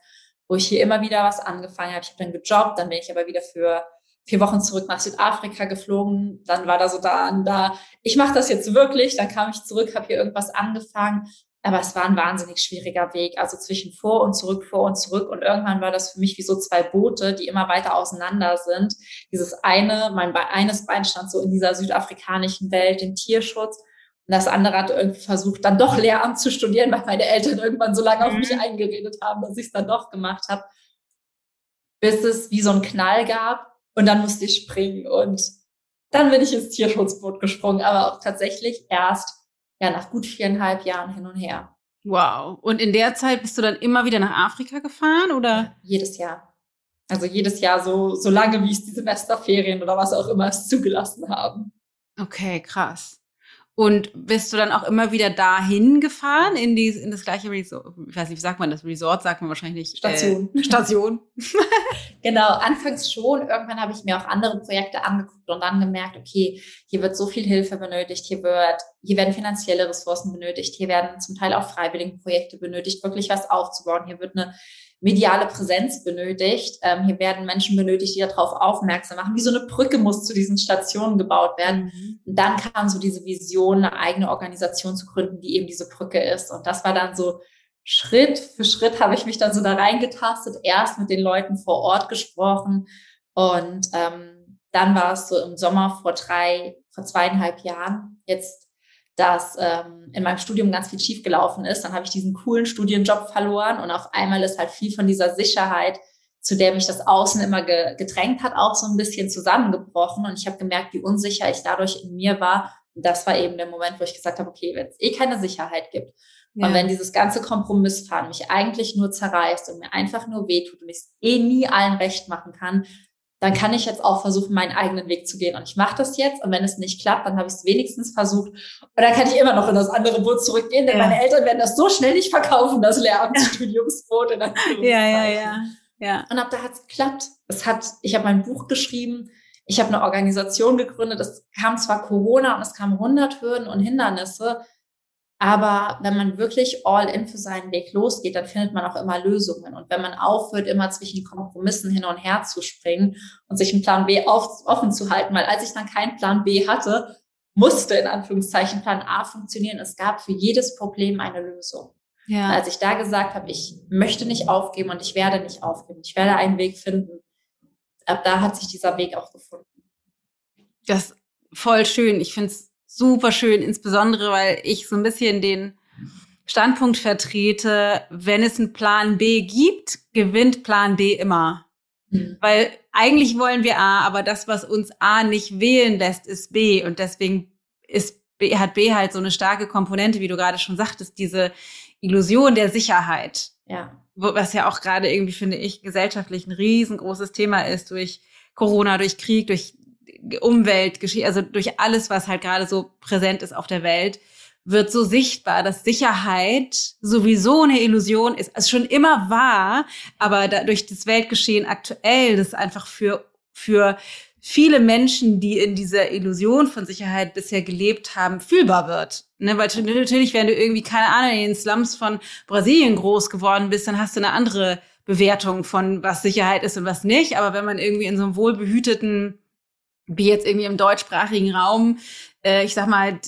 wo ich hier immer wieder was angefangen habe. Ich habe dann gejobbt, dann bin ich aber wieder für vier Wochen zurück nach Südafrika geflogen. Dann war da so da, da ich mache das jetzt wirklich. Dann kam ich zurück, habe hier irgendwas angefangen. Aber es war ein wahnsinnig schwieriger Weg, also zwischen vor und zurück, vor und zurück. Und irgendwann war das für mich wie so zwei Boote, die immer weiter auseinander sind. Dieses eine, mein Be eines Bein stand so in dieser südafrikanischen Welt, den Tierschutz. Und das andere hat irgendwie versucht, dann doch Lehramt zu studieren, weil meine Eltern irgendwann so lange auf mich mhm. eingeredet haben, dass ich es dann doch gemacht habe. Bis es wie so einen Knall gab und dann musste ich springen und dann bin ich ins Tierschutzboot gesprungen, aber auch tatsächlich erst ja nach gut viereinhalb Jahren hin und her. Wow. Und in der Zeit bist du dann immer wieder nach Afrika gefahren oder? jedes Jahr. Also jedes Jahr so, so lange, wie es die Semesterferien oder was auch immer es zugelassen haben. Okay, krass. Und bist du dann auch immer wieder dahin gefahren, in, die, in das gleiche Resort? Ich weiß nicht, wie sagt man das? Resort sagt man wahrscheinlich nicht. Station. Äh, Station. genau, anfangs schon. Irgendwann habe ich mir auch andere Projekte angeguckt und dann gemerkt, okay, hier wird so viel Hilfe benötigt, hier wird, hier werden finanzielle Ressourcen benötigt, hier werden zum Teil auch freiwillige Projekte benötigt, wirklich was aufzubauen. Hier wird eine mediale Präsenz benötigt. Ähm, hier werden Menschen benötigt, die darauf aufmerksam machen. Wie so eine Brücke muss zu diesen Stationen gebaut werden. Mhm. Und dann kam so diese Vision, eine eigene Organisation zu gründen, die eben diese Brücke ist. Und das war dann so Schritt für Schritt habe ich mich dann so da reingetastet, erst mit den Leuten vor Ort gesprochen und ähm, dann war es so im Sommer vor drei, vor zweieinhalb Jahren. Jetzt dass ähm, in meinem Studium ganz viel schiefgelaufen ist. Dann habe ich diesen coolen Studienjob verloren und auf einmal ist halt viel von dieser Sicherheit, zu der mich das Außen immer ge gedrängt hat, auch so ein bisschen zusammengebrochen. Und ich habe gemerkt, wie unsicher ich dadurch in mir war. Und das war eben der Moment, wo ich gesagt habe, okay, wenn es eh keine Sicherheit gibt ja. und wenn dieses ganze Kompromissfahren mich eigentlich nur zerreißt und mir einfach nur wehtut und ich es eh nie allen recht machen kann, dann kann ich jetzt auch versuchen, meinen eigenen Weg zu gehen. Und ich mache das jetzt. Und wenn es nicht klappt, dann habe ich es wenigstens versucht. Und dann kann ich immer noch in das andere Boot zurückgehen, denn ja. meine Eltern werden das so schnell nicht verkaufen, das Lehramtsstudiumsboot. In ja, ja, ja, ja. Und ab da hat es geklappt. Es hat, ich habe mein Buch geschrieben. Ich habe eine Organisation gegründet. Es kam zwar Corona und es kamen 100 Hürden und Hindernisse, aber wenn man wirklich all in für seinen Weg losgeht, dann findet man auch immer Lösungen. Und wenn man aufhört, immer zwischen Kompromissen hin und her zu springen und sich einen Plan B auf, offen zu halten, weil als ich dann keinen Plan B hatte, musste in Anführungszeichen Plan A funktionieren. Es gab für jedes Problem eine Lösung. Ja. Und als ich da gesagt habe, ich möchte nicht aufgeben und ich werde nicht aufgeben, ich werde einen Weg finden, ab da hat sich dieser Weg auch gefunden. Das ist voll schön. Ich finde es super schön, insbesondere weil ich so ein bisschen den Standpunkt vertrete, wenn es einen Plan B gibt, gewinnt Plan B immer. Mhm. Weil eigentlich wollen wir A, aber das, was uns A nicht wählen lässt, ist B. Und deswegen ist B, hat B halt so eine starke Komponente, wie du gerade schon sagtest, diese Illusion der Sicherheit. Ja. Was ja auch gerade irgendwie, finde ich, gesellschaftlich ein riesengroßes Thema ist durch Corona, durch Krieg, durch Umwelt, also durch alles, was halt gerade so präsent ist auf der Welt, wird so sichtbar, dass Sicherheit sowieso eine Illusion ist. Es schon immer war, aber durch das Weltgeschehen aktuell, das einfach für, für viele Menschen, die in dieser Illusion von Sicherheit bisher gelebt haben, fühlbar wird. Ne, weil natürlich, wenn du irgendwie, keine Ahnung, in den Slums von Brasilien groß geworden bist, dann hast du eine andere Bewertung von, was Sicherheit ist und was nicht. Aber wenn man irgendwie in so einem wohlbehüteten, wie jetzt irgendwie im deutschsprachigen Raum, äh, ich sag mal,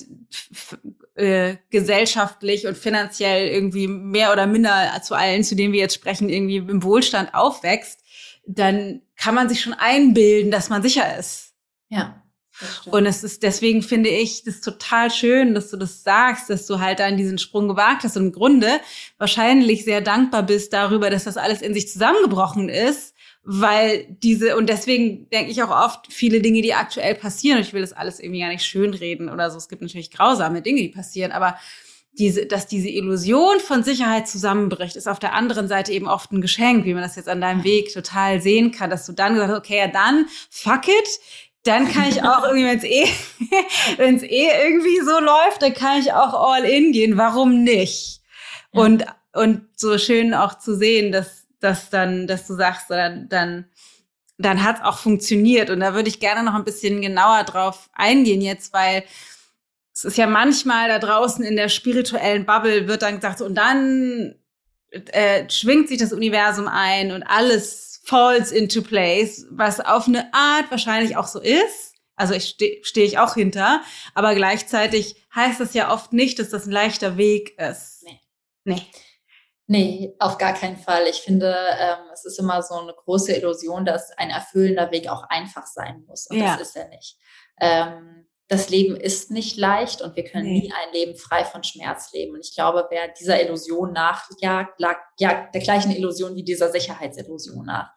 äh, gesellschaftlich und finanziell irgendwie mehr oder minder zu allen, zu denen wir jetzt sprechen, irgendwie im Wohlstand aufwächst, dann kann man sich schon einbilden, dass man sicher ist. Ja. Und es ist deswegen finde ich das total schön, dass du das sagst, dass du halt dann diesen Sprung gewagt hast und im Grunde wahrscheinlich sehr dankbar bist darüber, dass das alles in sich zusammengebrochen ist, weil diese und deswegen denke ich auch oft viele Dinge, die aktuell passieren. Und ich will das alles irgendwie gar nicht schönreden oder so. Es gibt natürlich grausame Dinge, die passieren, aber diese, dass diese Illusion von Sicherheit zusammenbricht, ist auf der anderen Seite eben oft ein Geschenk, wie man das jetzt an deinem Weg total sehen kann, dass du dann gesagt hast, okay, ja dann, fuck it, dann kann ich auch irgendwie, wenn es eh, wenn es eh irgendwie so läuft, dann kann ich auch all in gehen. Warum nicht? Und und so schön auch zu sehen, dass dass dann, dass du sagst, dann dann dann hat es auch funktioniert. Und da würde ich gerne noch ein bisschen genauer drauf eingehen jetzt, weil es ist ja manchmal da draußen in der spirituellen Bubble wird dann gesagt, und dann äh, schwingt sich das Universum ein und alles falls into place, was auf eine Art wahrscheinlich auch so ist. Also ich stehe steh ich auch hinter, aber gleichzeitig heißt das ja oft nicht, dass das ein leichter Weg ist. Nee. Nee. Nee, auf gar keinen Fall. Ich finde, ähm, es ist immer so eine große Illusion, dass ein erfüllender Weg auch einfach sein muss. Und ja. das ist er nicht. Ähm, das Leben ist nicht leicht und wir können nee. nie ein Leben frei von Schmerz leben. Und ich glaube, wer dieser Illusion nachjagt, jagt der gleichen Illusion wie dieser Sicherheitsillusion nach.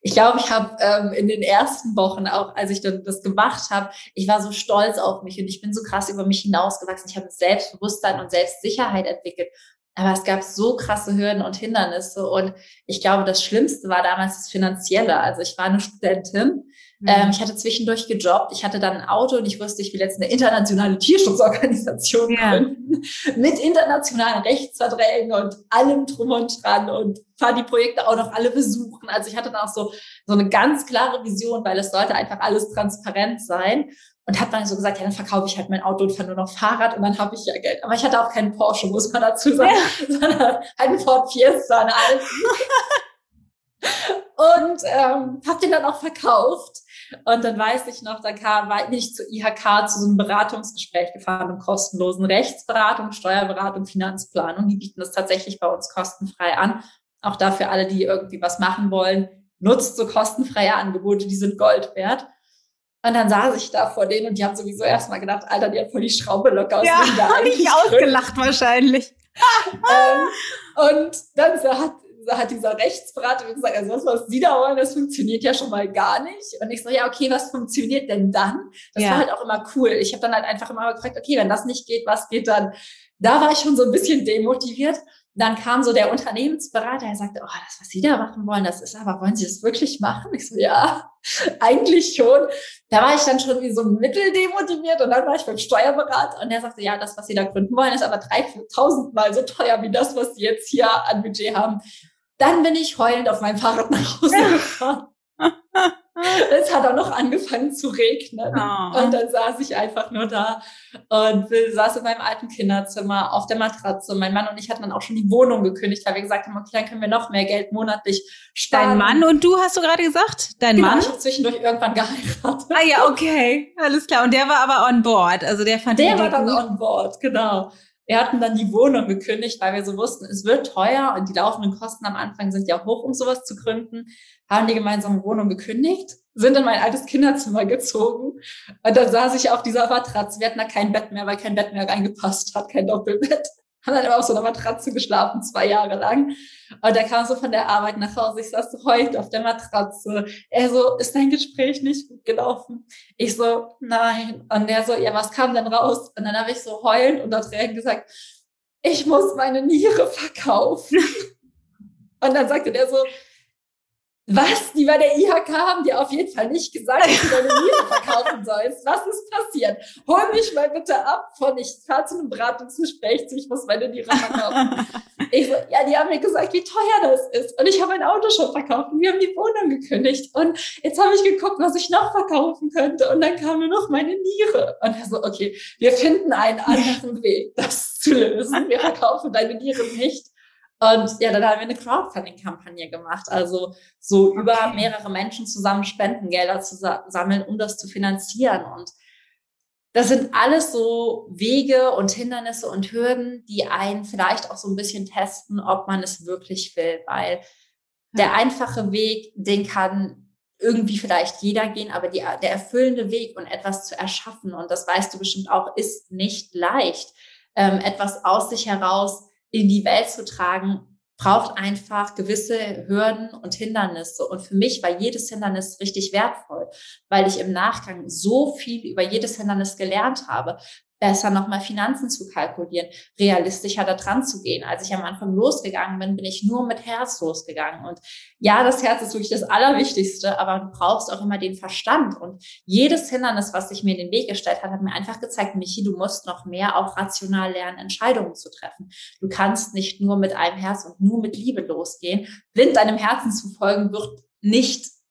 Ich glaube, ich habe ähm, in den ersten Wochen, auch als ich dann das gemacht habe, ich war so stolz auf mich und ich bin so krass über mich hinausgewachsen. Ich habe Selbstbewusstsein und Selbstsicherheit entwickelt. Aber es gab so krasse Hürden und Hindernisse. Und ich glaube, das Schlimmste war damals das Finanzielle. Also ich war eine Studentin. Mhm. Ähm, ich hatte zwischendurch gejobbt. Ich hatte dann ein Auto und ich wusste, ich will jetzt eine internationale Tierschutzorganisation ja. gründen. Mit internationalen Rechtsverträgen und allem drum und dran und fahre die Projekte auch noch alle besuchen. Also ich hatte dann auch so, so eine ganz klare Vision, weil es sollte einfach alles transparent sein. Und habe dann so gesagt, ja, dann verkaufe ich halt mein Auto und fahre nur noch Fahrrad und dann habe ich ja Geld. Aber ich hatte auch keinen Porsche, muss man dazu sagen, ja. sondern halt einen Ford Fiesta, einen alten. und ähm, habe den dann auch verkauft. Und dann weiß ich noch, da kam, war ich zu IHK zu so einem Beratungsgespräch gefahren, um kostenlosen Rechtsberatung, Steuerberatung, Finanzplanung. Die bieten das tatsächlich bei uns kostenfrei an. Auch dafür alle, die irgendwie was machen wollen, nutzt so kostenfreie Angebote, die sind Gold wert. Und dann saß ich da vor denen und die haben sowieso erstmal gedacht, Alter, die hat voll die Schraube locker aus ja, dem habe ich ausgelacht wahrscheinlich. ähm, und dann so hat, hat dieser Rechtsberater gesagt, also das, was Sie da wollen, das funktioniert ja schon mal gar nicht. Und ich so, ja, okay, was funktioniert denn dann? Das ja. war halt auch immer cool. Ich habe dann halt einfach immer gefragt, okay, wenn das nicht geht, was geht dann? Da war ich schon so ein bisschen demotiviert dann kam so der Unternehmensberater, er sagte, oh, das, was Sie da machen wollen, das ist aber, wollen Sie das wirklich machen? Ich so, ja, eigentlich schon. Da war ich dann schon wie so mitteldemotiviert und dann war ich beim Steuerberater und der sagte, ja, das, was Sie da gründen wollen, ist aber 3.000 Mal so teuer wie das, was Sie jetzt hier an Budget haben. Dann bin ich heulend auf meinem Fahrrad nach Hause gefahren. es hat auch noch angefangen zu regnen. Oh. Und dann saß ich einfach nur da und saß in meinem alten Kinderzimmer auf der Matratze. Mein Mann und ich hatten dann auch schon die Wohnung gekündigt, weil wir gesagt haben, okay, dann können wir noch mehr Geld monatlich sparen. Dein Mann und du hast du gerade gesagt? Dein genau, Mann? Ich habe zwischendurch irgendwann geheiratet. Ah ja, okay. Alles klar. Und der war aber on board. Also der fand Der war dann gut. on board, genau. Wir hatten dann die Wohnung gekündigt, weil wir so wussten, es wird teuer und die laufenden Kosten am Anfang sind ja hoch, um sowas zu gründen. Haben die gemeinsame Wohnung gekündigt, sind in mein altes Kinderzimmer gezogen und dann saß ich auf dieser Matratze. Wir hatten da kein Bett mehr, weil kein Bett mehr reingepasst hat, kein Doppelbett haben dann immer auf so einer Matratze geschlafen, zwei Jahre lang. Und der kam so von der Arbeit nach Hause. Ich saß so heute auf der Matratze. Er so, ist dein Gespräch nicht gut gelaufen? Ich so, nein. Und der so, ja, was kam denn raus? Und dann habe ich so heulend unter Tränen gesagt, ich muss meine Niere verkaufen. Und dann sagte der so, was? Die bei der IHK haben dir auf jeden Fall nicht gesagt, dass du deine Niere verkaufen sollst. Was ist passiert? Hol mich mal bitte ab von, ich fahre zu einem Beratungsgespräch zu, ich muss meine Niere verkaufen. ich so, ja, die haben mir gesagt, wie teuer das ist. Und ich habe mein Auto schon verkauft und wir haben die Wohnung gekündigt. Und jetzt habe ich geguckt, was ich noch verkaufen könnte. Und dann kam nur noch meine Niere. Und er so, okay, wir finden einen anderen Weg, das zu lösen. Wir verkaufen deine Niere nicht. Und ja, dann haben wir eine Crowdfunding-Kampagne gemacht. Also so über mehrere Menschen zusammen Spendengelder zu sammeln, um das zu finanzieren. Und das sind alles so Wege und Hindernisse und Hürden, die einen vielleicht auch so ein bisschen testen, ob man es wirklich will. Weil der einfache Weg, den kann irgendwie vielleicht jeder gehen, aber die, der erfüllende Weg und etwas zu erschaffen, und das weißt du bestimmt auch, ist nicht leicht. Ähm, etwas aus sich heraus in die Welt zu tragen, braucht einfach gewisse Hürden und Hindernisse. Und für mich war jedes Hindernis richtig wertvoll, weil ich im Nachgang so viel über jedes Hindernis gelernt habe besser nochmal Finanzen zu kalkulieren, realistischer da dran zu gehen. Als ich am Anfang losgegangen bin, bin ich nur mit Herz losgegangen. Und ja, das Herz ist wirklich das Allerwichtigste, aber du brauchst auch immer den Verstand. Und jedes Hindernis, was sich mir in den Weg gestellt hat, hat mir einfach gezeigt, Michi, du musst noch mehr auch rational lernen, Entscheidungen zu treffen. Du kannst nicht nur mit einem Herz und nur mit Liebe losgehen. Blind deinem Herzen zu folgen wird nicht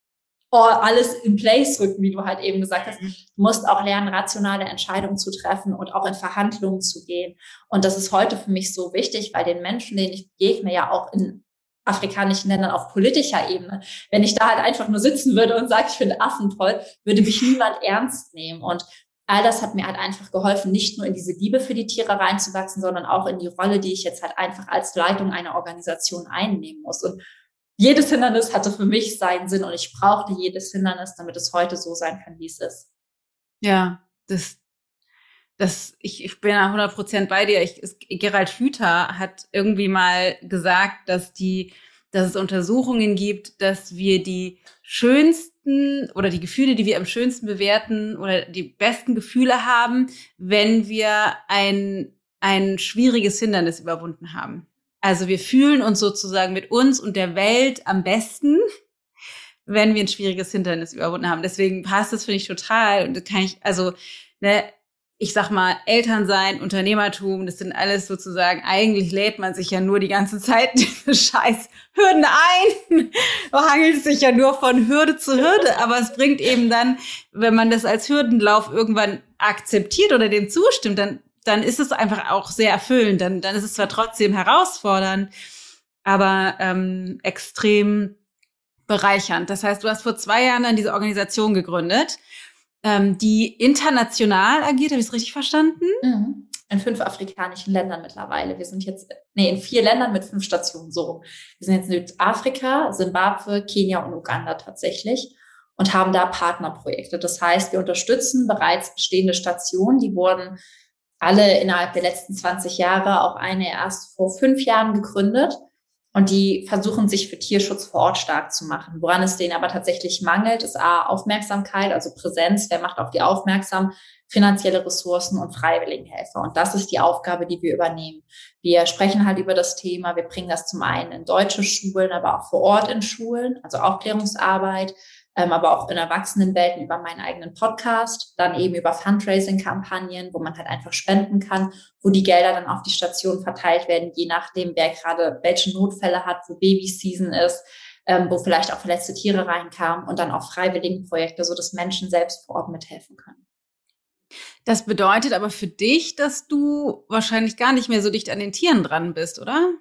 alles in place rücken, wie du halt eben gesagt hast. Mhm. Du musst auch lernen, rationale Entscheidungen zu treffen und auch in Verhandlungen zu gehen. Und das ist heute für mich so wichtig, weil den Menschen, denen ich begegne, ja auch in afrikanischen Ländern auf politischer Ebene. Wenn ich da halt einfach nur sitzen würde und sage, ich finde Affen toll, würde mich niemand ernst nehmen. Und all das hat mir halt einfach geholfen, nicht nur in diese Liebe für die Tiere reinzuwachsen, sondern auch in die Rolle, die ich jetzt halt einfach als Leitung einer Organisation einnehmen muss. Und jedes Hindernis hatte für mich seinen Sinn und ich brauchte jedes Hindernis, damit es heute so sein kann, wie es ist. Ja, das, das, ich, ich bin 100 Prozent bei dir. Ich, es, Gerald Hüther hat irgendwie mal gesagt, dass die, dass es Untersuchungen gibt, dass wir die schönsten oder die Gefühle, die wir am schönsten bewerten oder die besten Gefühle haben, wenn wir ein, ein schwieriges Hindernis überwunden haben. Also wir fühlen uns sozusagen mit uns und der Welt am besten, wenn wir ein schwieriges Hindernis überwunden haben. Deswegen passt das, finde ich, total. Und das kann ich, also, ne, ich sag mal, Eltern sein, Unternehmertum, das sind alles sozusagen, eigentlich lädt man sich ja nur die ganze Zeit diese scheiß Hürden ein. Man hangelt sich ja nur von Hürde zu Hürde, aber es bringt eben dann, wenn man das als Hürdenlauf irgendwann akzeptiert oder dem zustimmt, dann dann ist es einfach auch sehr erfüllend. Dann, dann ist es zwar trotzdem herausfordernd, aber ähm, extrem bereichernd. Das heißt, du hast vor zwei Jahren dann diese Organisation gegründet, ähm, die international agiert. Habe ich es richtig verstanden? Mhm. In fünf afrikanischen Ländern mittlerweile. Wir sind jetzt, nee, in vier Ländern mit fünf Stationen so. Wir sind jetzt in Südafrika, Simbabwe, Kenia und Uganda tatsächlich und haben da Partnerprojekte. Das heißt, wir unterstützen bereits bestehende Stationen, die wurden alle innerhalb der letzten 20 Jahre, auch eine erst vor fünf Jahren gegründet. Und die versuchen sich für Tierschutz vor Ort stark zu machen. Woran es denen aber tatsächlich mangelt, ist A, Aufmerksamkeit, also Präsenz. Wer macht auf die aufmerksam? Finanzielle Ressourcen und Freiwilligenhelfer. Und das ist die Aufgabe, die wir übernehmen. Wir sprechen halt über das Thema. Wir bringen das zum einen in deutsche Schulen, aber auch vor Ort in Schulen, also Aufklärungsarbeit ähm, aber auch in Erwachsenenwelten über meinen eigenen Podcast, dann eben über Fundraising-Kampagnen, wo man halt einfach spenden kann, wo die Gelder dann auf die Station verteilt werden, je nachdem, wer gerade welche Notfälle hat, wo Babyseason ist, ähm, wo vielleicht auch verletzte Tiere reinkamen und dann auch Freiwilligenprojekte, so dass Menschen selbst vor Ort mithelfen können. Das bedeutet aber für dich, dass du wahrscheinlich gar nicht mehr so dicht an den Tieren dran bist, oder?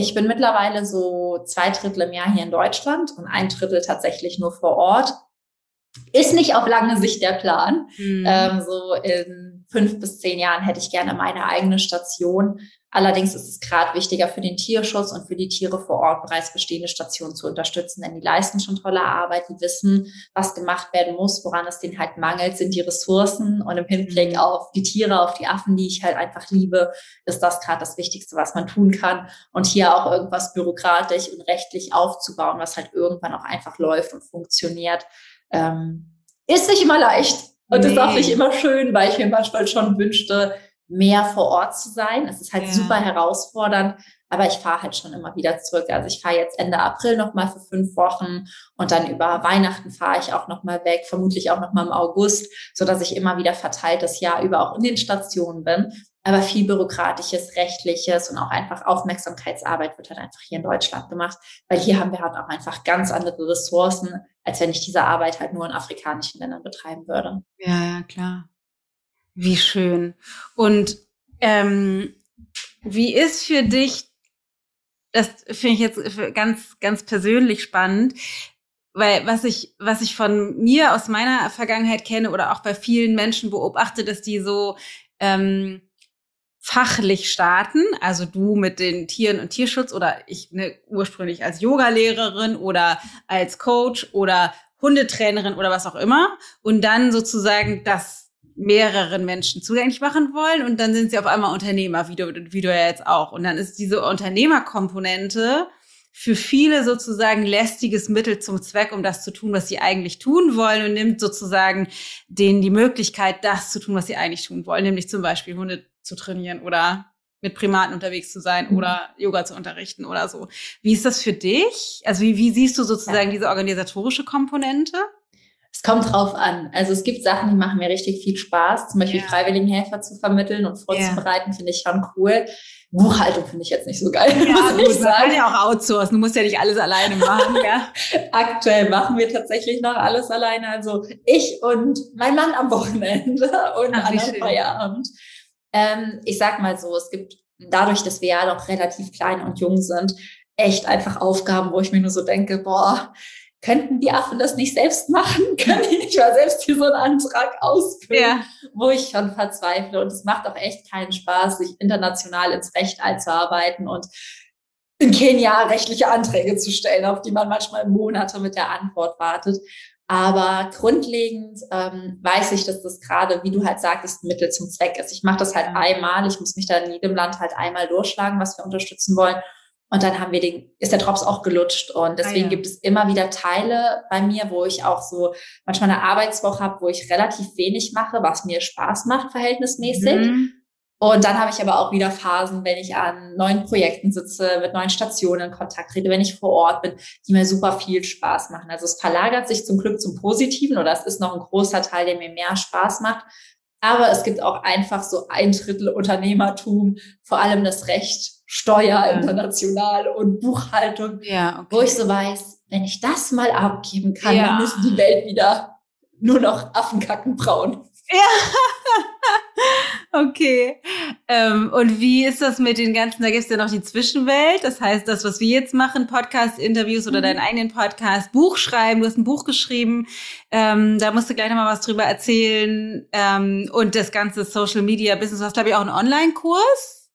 Ich bin mittlerweile so zwei Drittel im Jahr hier in Deutschland und ein Drittel tatsächlich nur vor Ort. Ist nicht auf lange Sicht der Plan. Mhm. Ähm, so in fünf bis zehn Jahren hätte ich gerne meine eigene Station. Allerdings ist es gerade wichtiger für den Tierschutz und für die Tiere vor Ort bereits bestehende Stationen zu unterstützen, denn die leisten schon tolle Arbeit, die wissen, was gemacht werden muss, woran es denen halt mangelt, sind die Ressourcen und im Hinblick mhm. auf die Tiere, auf die Affen, die ich halt einfach liebe, ist das gerade das Wichtigste, was man tun kann und hier auch irgendwas bürokratisch und rechtlich aufzubauen, was halt irgendwann auch einfach läuft und funktioniert, ähm, ist nicht immer leicht und nee. ist auch nicht immer schön, weil ich mir manchmal schon wünschte, mehr vor Ort zu sein. Es ist halt ja. super herausfordernd, aber ich fahre halt schon immer wieder zurück. Also ich fahre jetzt Ende April nochmal für fünf Wochen und dann über Weihnachten fahre ich auch nochmal weg, vermutlich auch nochmal im August, so dass ich immer wieder verteilt das Jahr über auch in den Stationen bin. Aber viel bürokratisches, rechtliches und auch einfach Aufmerksamkeitsarbeit wird halt einfach hier in Deutschland gemacht, weil hier haben wir halt auch einfach ganz andere Ressourcen, als wenn ich diese Arbeit halt nur in afrikanischen Ländern betreiben würde. Ja, ja, klar. Wie schön. Und ähm, wie ist für dich das finde ich jetzt ganz, ganz persönlich spannend, weil was ich, was ich von mir aus meiner Vergangenheit kenne oder auch bei vielen Menschen beobachte, dass die so ähm, fachlich starten, also du mit den Tieren und Tierschutz oder ich ne, ursprünglich als Yogalehrerin oder als Coach oder Hundetrainerin oder was auch immer und dann sozusagen das mehreren Menschen zugänglich machen wollen und dann sind sie auf einmal Unternehmer, wie du, wie du ja jetzt auch. Und dann ist diese Unternehmerkomponente für viele sozusagen lästiges Mittel zum Zweck, um das zu tun, was sie eigentlich tun wollen und nimmt sozusagen denen die Möglichkeit, das zu tun, was sie eigentlich tun wollen, nämlich zum Beispiel Hunde zu trainieren oder mit Primaten unterwegs zu sein mhm. oder Yoga zu unterrichten oder so. Wie ist das für dich? Also wie, wie siehst du sozusagen ja. diese organisatorische Komponente? Es kommt drauf an. Also es gibt Sachen, die machen mir richtig viel Spaß. Zum Beispiel ja. Freiwilligenhelfer zu vermitteln und vorzubereiten, ja. finde ich schon cool. Buchhaltung finde ich jetzt nicht so geil. Ja, muss gut, man kann ja auch outsourcen. Du musst ja nicht alles alleine machen, ja. Aktuell machen wir tatsächlich noch alles alleine. Also ich und mein Mann am Wochenende und Ach, an Feierabend. Ähm, ich sag mal so, es gibt dadurch, dass wir ja noch relativ klein und jung sind, echt einfach Aufgaben, wo ich mir nur so denke, boah, könnten die Affen das nicht selbst machen? Können die nicht mal selbst hier so einen Antrag ausfüllen? Ja. Wo ich schon verzweifle. Und es macht auch echt keinen Spaß, sich international ins Recht einzuarbeiten und in Kenia rechtliche Anträge zu stellen, auf die man manchmal Monate mit der Antwort wartet. Aber grundlegend ähm, weiß ich, dass das gerade, wie du halt sagtest, ein Mittel zum Zweck ist. Ich mache das halt einmal. Ich muss mich da in jedem Land halt einmal durchschlagen, was wir unterstützen wollen. Und dann haben wir den, ist der Drops auch gelutscht. Und deswegen ah, ja. gibt es immer wieder Teile bei mir, wo ich auch so manchmal eine Arbeitswoche habe, wo ich relativ wenig mache, was mir Spaß macht, verhältnismäßig. Mhm. Und dann habe ich aber auch wieder Phasen, wenn ich an neuen Projekten sitze, mit neuen Stationen in Kontakt trete, wenn ich vor Ort bin, die mir super viel Spaß machen. Also es verlagert sich zum Glück zum Positiven oder es ist noch ein großer Teil, der mir mehr Spaß macht. Aber es gibt auch einfach so ein Drittel Unternehmertum, vor allem das Recht, Steuer international und Buchhaltung, ja, okay. wo ich so weiß, wenn ich das mal abgeben kann, ja. dann ist die Welt wieder nur noch Affenkacken braun. Ja, okay. Ähm, und wie ist das mit den ganzen, da gibt es ja noch die Zwischenwelt, das heißt, das, was wir jetzt machen, Podcast, Interviews oder mhm. deinen eigenen Podcast, Buch schreiben, du hast ein Buch geschrieben, ähm, da musst du gleich nochmal was drüber erzählen ähm, und das ganze Social Media Business, du hast glaube ich auch einen Online-Kurs.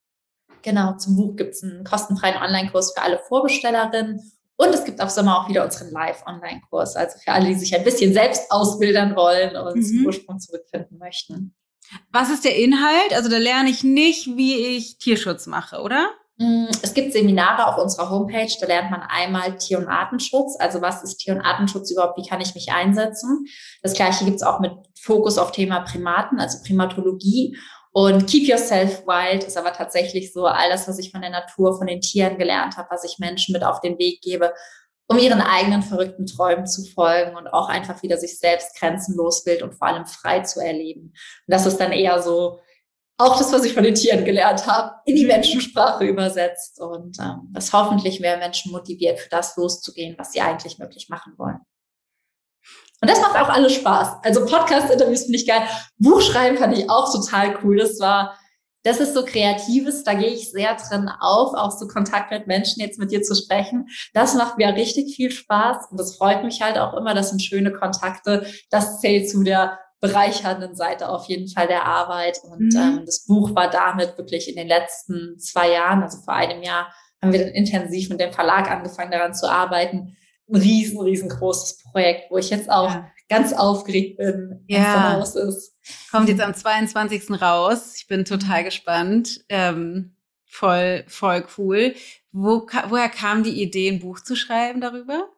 Genau, zum Buch gibt es einen kostenfreien Online-Kurs für alle Vorbestellerinnen. Und es gibt auf Sommer auch wieder unseren Live-Online-Kurs, also für alle, die sich ein bisschen selbst ausbildern wollen und mhm. zum Ursprung zurückfinden möchten. Was ist der Inhalt? Also da lerne ich nicht, wie ich Tierschutz mache, oder? Mm, es gibt Seminare auf unserer Homepage, da lernt man einmal Tier- und Artenschutz. Also was ist Tier- und Artenschutz überhaupt? Wie kann ich mich einsetzen? Das gleiche gibt es auch mit Fokus auf Thema Primaten, also Primatologie. Und Keep Yourself Wild ist aber tatsächlich so all das, was ich von der Natur, von den Tieren gelernt habe, was ich Menschen mit auf den Weg gebe, um ihren eigenen verrückten Träumen zu folgen und auch einfach wieder sich selbst grenzenlos wild und vor allem frei zu erleben. Und das ist dann eher so auch das, was ich von den Tieren gelernt habe, in die Menschensprache übersetzt und ähm, das hoffentlich mehr Menschen motiviert, für das loszugehen, was sie eigentlich möglich machen wollen. Und das macht auch alles Spaß. Also Podcast-Interviews finde ich geil. Buchschreiben fand ich auch total cool. Das war, das ist so Kreatives, da gehe ich sehr drin auf, auch so Kontakt mit Menschen jetzt mit dir zu sprechen. Das macht mir richtig viel Spaß und das freut mich halt auch immer. Das sind schöne Kontakte. Das zählt zu der bereichernden Seite auf jeden Fall der Arbeit. Und mhm. ähm, das Buch war damit wirklich in den letzten zwei Jahren, also vor einem Jahr, haben wir dann intensiv mit dem Verlag angefangen, daran zu arbeiten ein riesen, riesengroßes Projekt, wo ich jetzt auch ja. Ganz aufgeregt bin, was ja. raus ist. Kommt jetzt am 22. raus. Ich bin total gespannt. Ähm, voll, voll cool. Wo, woher kam die Idee, ein Buch zu schreiben darüber?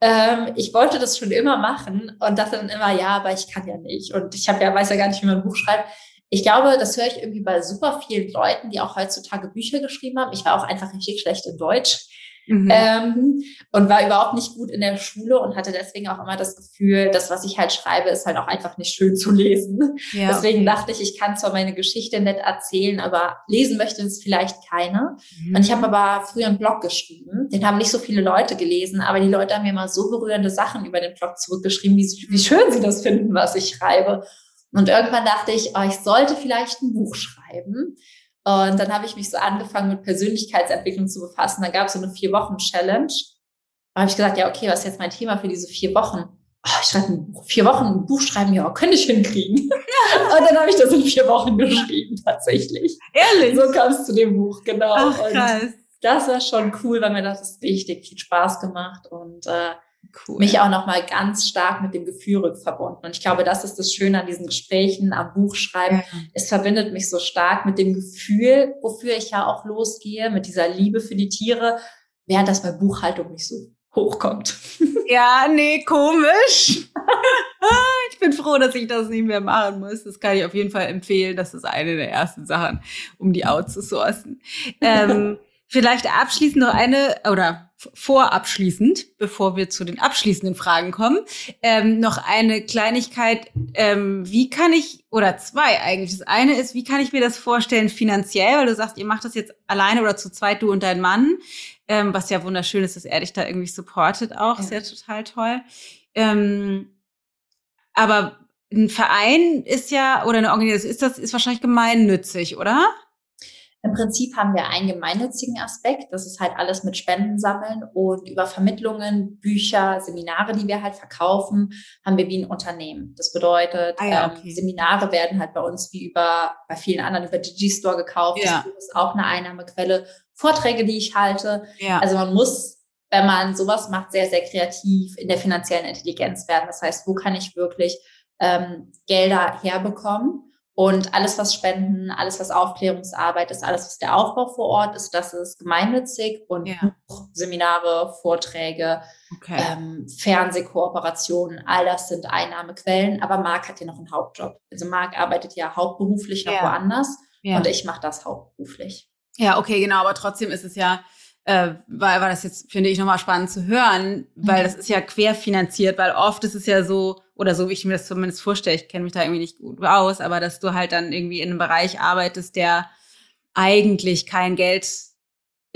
Ähm, ich wollte das schon immer machen und dachte dann immer, ja, aber ich kann ja nicht. Und ich habe ja, weiß ja gar nicht, wie man ein Buch schreibt. Ich glaube, das höre ich irgendwie bei super vielen Leuten, die auch heutzutage Bücher geschrieben haben. Ich war auch einfach richtig schlecht in Deutsch. Mhm. Ähm, und war überhaupt nicht gut in der Schule und hatte deswegen auch immer das Gefühl, das, was ich halt schreibe, ist halt auch einfach nicht schön zu lesen. Ja, deswegen okay. dachte ich, ich kann zwar meine Geschichte nett erzählen, aber lesen möchte es vielleicht keiner. Mhm. Und ich habe aber früher einen Blog geschrieben. Den haben nicht so viele Leute gelesen, aber die Leute haben mir immer so berührende Sachen über den Blog zurückgeschrieben, wie, wie schön sie das finden, was ich schreibe. Und irgendwann dachte ich, oh, ich sollte vielleicht ein Buch schreiben. Und dann habe ich mich so angefangen, mit Persönlichkeitsentwicklung zu befassen. Dann gab es so eine Vier-Wochen-Challenge. Da habe ich gesagt, ja, okay, was ist jetzt mein Thema für diese vier Wochen? Oh, ich schreibe ein Buch, vier Wochen ein Buch schreiben, ja, könnte ich hinkriegen. und dann habe ich das in vier Wochen geschrieben, tatsächlich. Ehrlich? So kam es zu dem Buch, genau. Ach, krass. Und das war schon cool, weil mir das richtig viel Spaß gemacht und äh, Cool. Mich auch nochmal ganz stark mit dem Gefühl verbunden. Und ich glaube, das ist das Schöne an diesen Gesprächen, am Buchschreiben. Ja. Es verbindet mich so stark mit dem Gefühl, wofür ich ja auch losgehe, mit dieser Liebe für die Tiere, während das bei Buchhaltung nicht so hochkommt. Ja, nee, komisch. ich bin froh, dass ich das nicht mehr machen muss. Das kann ich auf jeden Fall empfehlen. Das ist eine der ersten Sachen, um die outzusourcen. Ähm, Vielleicht abschließend noch eine oder vorabschließend, bevor wir zu den abschließenden Fragen kommen, ähm, noch eine Kleinigkeit. Ähm, wie kann ich, oder zwei eigentlich. Das eine ist, wie kann ich mir das vorstellen finanziell, weil du sagst, ihr macht das jetzt alleine oder zu zweit, du und dein Mann, ähm, was ja wunderschön ist, dass er dich da irgendwie supportet auch. Ja. Ist ja total toll. Ähm, aber ein Verein ist ja, oder eine Organisation, ist das, ist wahrscheinlich gemeinnützig, oder? Im Prinzip haben wir einen gemeinnützigen Aspekt. Das ist halt alles mit Spenden sammeln und über Vermittlungen, Bücher, Seminare, die wir halt verkaufen, haben wir wie ein Unternehmen. Das bedeutet, ah ja, ähm, okay. ähm, Seminare werden halt bei uns wie über, bei vielen anderen über Digistore gekauft. Ja. Das ist auch eine Einnahmequelle. Vorträge, die ich halte. Ja. Also man muss, wenn man sowas macht, sehr, sehr kreativ in der finanziellen Intelligenz werden. Das heißt, wo kann ich wirklich ähm, Gelder herbekommen? Und alles, was Spenden, alles, was Aufklärungsarbeit ist, alles, was der Aufbau vor Ort ist, das ist gemeinnützig und ja. Seminare, Vorträge, okay. ähm, Fernsehkooperationen, all das sind Einnahmequellen. Aber Marc hat ja noch einen Hauptjob. Also Marc arbeitet ja hauptberuflich noch ja. woanders ja. und ich mache das hauptberuflich. Ja, okay, genau. Aber trotzdem ist es ja, äh, war, war das jetzt, finde ich, nochmal spannend zu hören, weil mhm. das ist ja querfinanziert, weil oft ist es ja so, oder so wie ich mir das zumindest vorstelle, ich kenne mich da irgendwie nicht gut aus, aber dass du halt dann irgendwie in einem Bereich arbeitest, der eigentlich kein Geld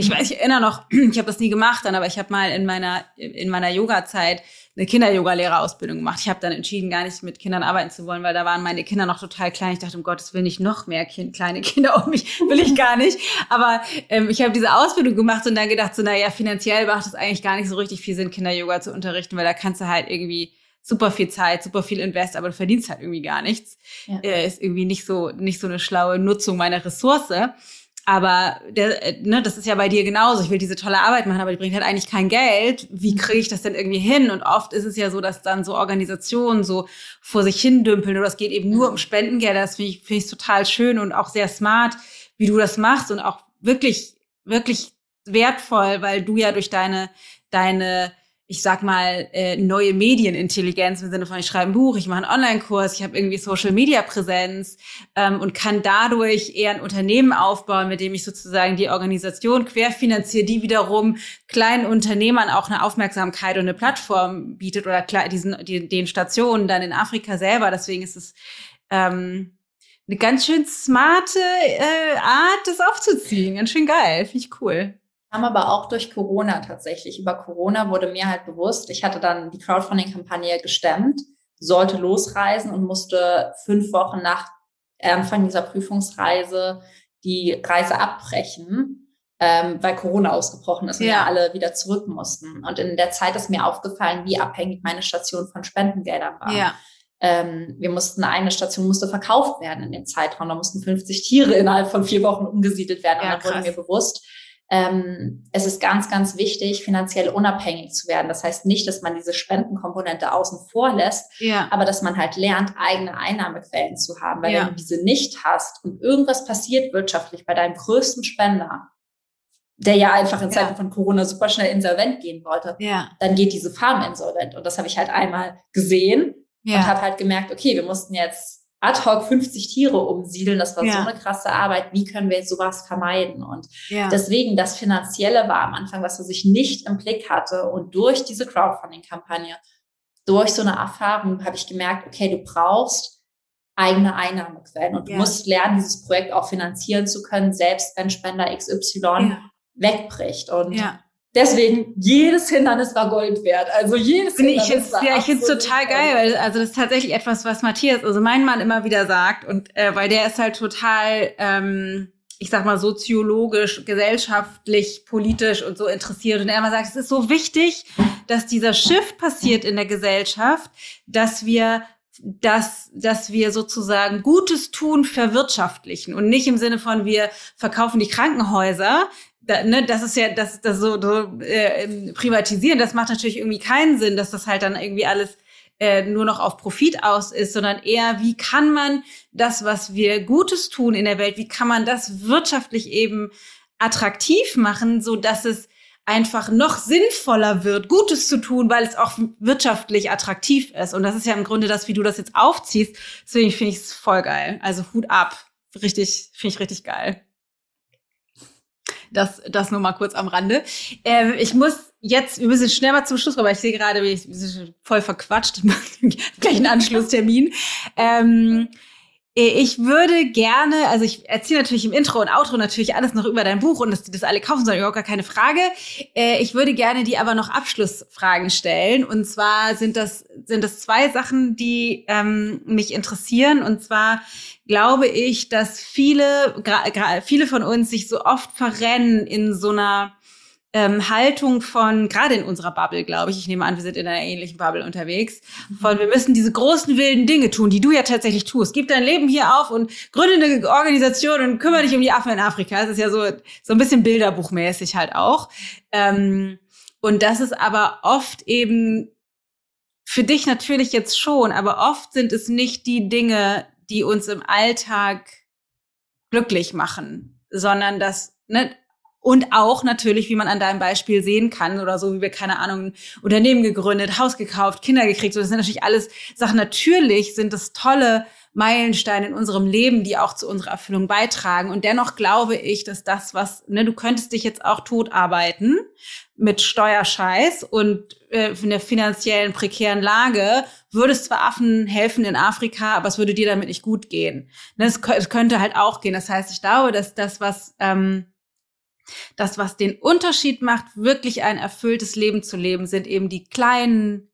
ich weiß, ich erinnere noch, ich habe das nie gemacht dann, aber ich habe mal in meiner in meiner Yoga-Zeit eine Kinder-Yoga-Lehrerausbildung gemacht. Ich habe dann entschieden, gar nicht mit Kindern arbeiten zu wollen, weil da waren meine Kinder noch total klein. Ich dachte, um Gottes Willen, nicht noch mehr kind, kleine Kinder um mich, will ich gar nicht. Aber ähm, ich habe diese Ausbildung gemacht und dann gedacht, so, naja, finanziell macht es eigentlich gar nicht so richtig viel Sinn, Kinder-Yoga zu unterrichten, weil da kannst du halt irgendwie super viel Zeit, super viel Invest, aber du verdienst halt irgendwie gar nichts. Ja. Äh, ist irgendwie nicht so, nicht so eine schlaue Nutzung meiner Ressource. Aber der, äh, ne, das ist ja bei dir genauso. Ich will diese tolle Arbeit machen, aber die bringt halt eigentlich kein Geld. Wie mhm. kriege ich das denn irgendwie hin? Und oft ist es ja so, dass dann so Organisationen so vor sich hin dümpeln oder es geht eben nur um Spendengelder. Das finde ich, finde ich total schön und auch sehr smart, wie du das machst und auch wirklich, wirklich wertvoll, weil du ja durch deine, deine ich sag mal, äh, neue Medienintelligenz im Sinne von, ich schreibe ein Buch, ich mache einen Online-Kurs, ich habe irgendwie Social-Media-Präsenz ähm, und kann dadurch eher ein Unternehmen aufbauen, mit dem ich sozusagen die Organisation querfinanziere, die wiederum kleinen Unternehmern auch eine Aufmerksamkeit und eine Plattform bietet oder diesen, die, den Stationen dann in Afrika selber. Deswegen ist es ähm, eine ganz schön smarte äh, Art, das aufzuziehen. Ganz schön geil, finde ich cool haben aber auch durch Corona tatsächlich. Über Corona wurde mir halt bewusst, ich hatte dann die Crowdfunding-Kampagne gestemmt, sollte losreisen und musste fünf Wochen nach Anfang dieser Prüfungsreise die Reise abbrechen, ähm, weil Corona ausgebrochen ist und ja. wir alle wieder zurück mussten. Und in der Zeit ist mir aufgefallen, wie abhängig meine Station von Spendengeldern war. Ja. Ähm, wir mussten, eine Station musste verkauft werden in dem Zeitraum. Da mussten 50 Tiere innerhalb von vier Wochen umgesiedelt werden. Ja, und dann wurde mir bewusst, ähm, es ist ganz, ganz wichtig, finanziell unabhängig zu werden. Das heißt nicht, dass man diese Spendenkomponente außen vor lässt, ja. aber dass man halt lernt, eigene Einnahmequellen zu haben. Weil ja. wenn du diese nicht hast und irgendwas passiert wirtschaftlich bei deinem größten Spender, der ja einfach in Zeiten ja. von Corona super schnell insolvent gehen wollte, dann geht diese Farm insolvent. Und das habe ich halt einmal gesehen und habe halt gemerkt, okay, wir mussten jetzt ad hoc 50 Tiere umsiedeln. Das war ja. so eine krasse Arbeit. Wie können wir jetzt sowas vermeiden? Und ja. deswegen das Finanzielle war am Anfang, was ich nicht im Blick hatte. Und durch diese Crowdfunding-Kampagne, durch so eine Erfahrung habe ich gemerkt, okay, du brauchst eigene Einnahmequellen und ja. du musst lernen, dieses Projekt auch finanzieren zu können, selbst wenn Spender XY wegbricht. Und Deswegen, jedes Hindernis war Gold wert. Also jedes Hindernis ich war Ja, ich finde es total geil, weil also das ist tatsächlich etwas, was Matthias, also mein Mann immer wieder sagt. Und äh, weil der ist halt total, ähm, ich sag mal, soziologisch, gesellschaftlich, politisch und so interessiert. Und er immer sagt, es ist so wichtig, dass dieser Shift passiert in der Gesellschaft, dass wir dass, dass wir sozusagen Gutes tun verwirtschaftlichen und nicht im Sinne von wir verkaufen die Krankenhäuser, da, ne, das ist ja, das, das so, so äh, privatisieren, das macht natürlich irgendwie keinen Sinn, dass das halt dann irgendwie alles äh, nur noch auf Profit aus ist, sondern eher, wie kann man das, was wir Gutes tun in der Welt, wie kann man das wirtschaftlich eben attraktiv machen, so dass es einfach noch sinnvoller wird, Gutes zu tun, weil es auch wirtschaftlich attraktiv ist. Und das ist ja im Grunde das, wie du das jetzt aufziehst. Deswegen finde ich es voll geil. Also Hut ab. Richtig, finde ich richtig geil. Das, das nur mal kurz am Rande. Ähm, ich muss jetzt, wir müssen schnell mal zum Schluss kommen, weil ich sehe gerade, wir sind voll verquatscht, gleich einen Anschlusstermin. Ähm, ich würde gerne, also ich erzähle natürlich im Intro und Outro natürlich alles noch über dein Buch und dass die das alle kaufen sollen, überhaupt gar keine Frage. Äh, ich würde gerne die aber noch Abschlussfragen stellen. Und zwar sind das, sind das zwei Sachen, die ähm, mich interessieren. Und zwar glaube ich, dass viele, viele von uns sich so oft verrennen in so einer ähm, Haltung von, gerade in unserer Bubble, glaube ich, ich nehme an, wir sind in einer ähnlichen Bubble unterwegs, von wir müssen diese großen wilden Dinge tun, die du ja tatsächlich tust. Gib dein Leben hier auf und gründe eine Organisation und kümmere dich um die Affen in Afrika. Das ist ja so, so ein bisschen bilderbuchmäßig halt auch. Ähm, und das ist aber oft eben für dich natürlich jetzt schon, aber oft sind es nicht die Dinge, die uns im Alltag glücklich machen, sondern das, ne, und auch natürlich, wie man an deinem Beispiel sehen kann oder so, wie wir, keine Ahnung, Unternehmen gegründet, Haus gekauft, Kinder gekriegt. So, das sind natürlich alles Sachen. Natürlich sind das tolle Meilensteine in unserem Leben, die auch zu unserer Erfüllung beitragen. Und dennoch glaube ich, dass das, was, ne, du könntest dich jetzt auch tot arbeiten mit Steuerscheiß und äh, in der finanziellen prekären Lage, würdest zwar Affen helfen in Afrika, aber es würde dir damit nicht gut gehen. Ne, es, es könnte halt auch gehen. Das heißt, ich glaube, dass das, was ähm, das, was den Unterschied macht, wirklich ein erfülltes Leben zu leben, sind eben die kleinen,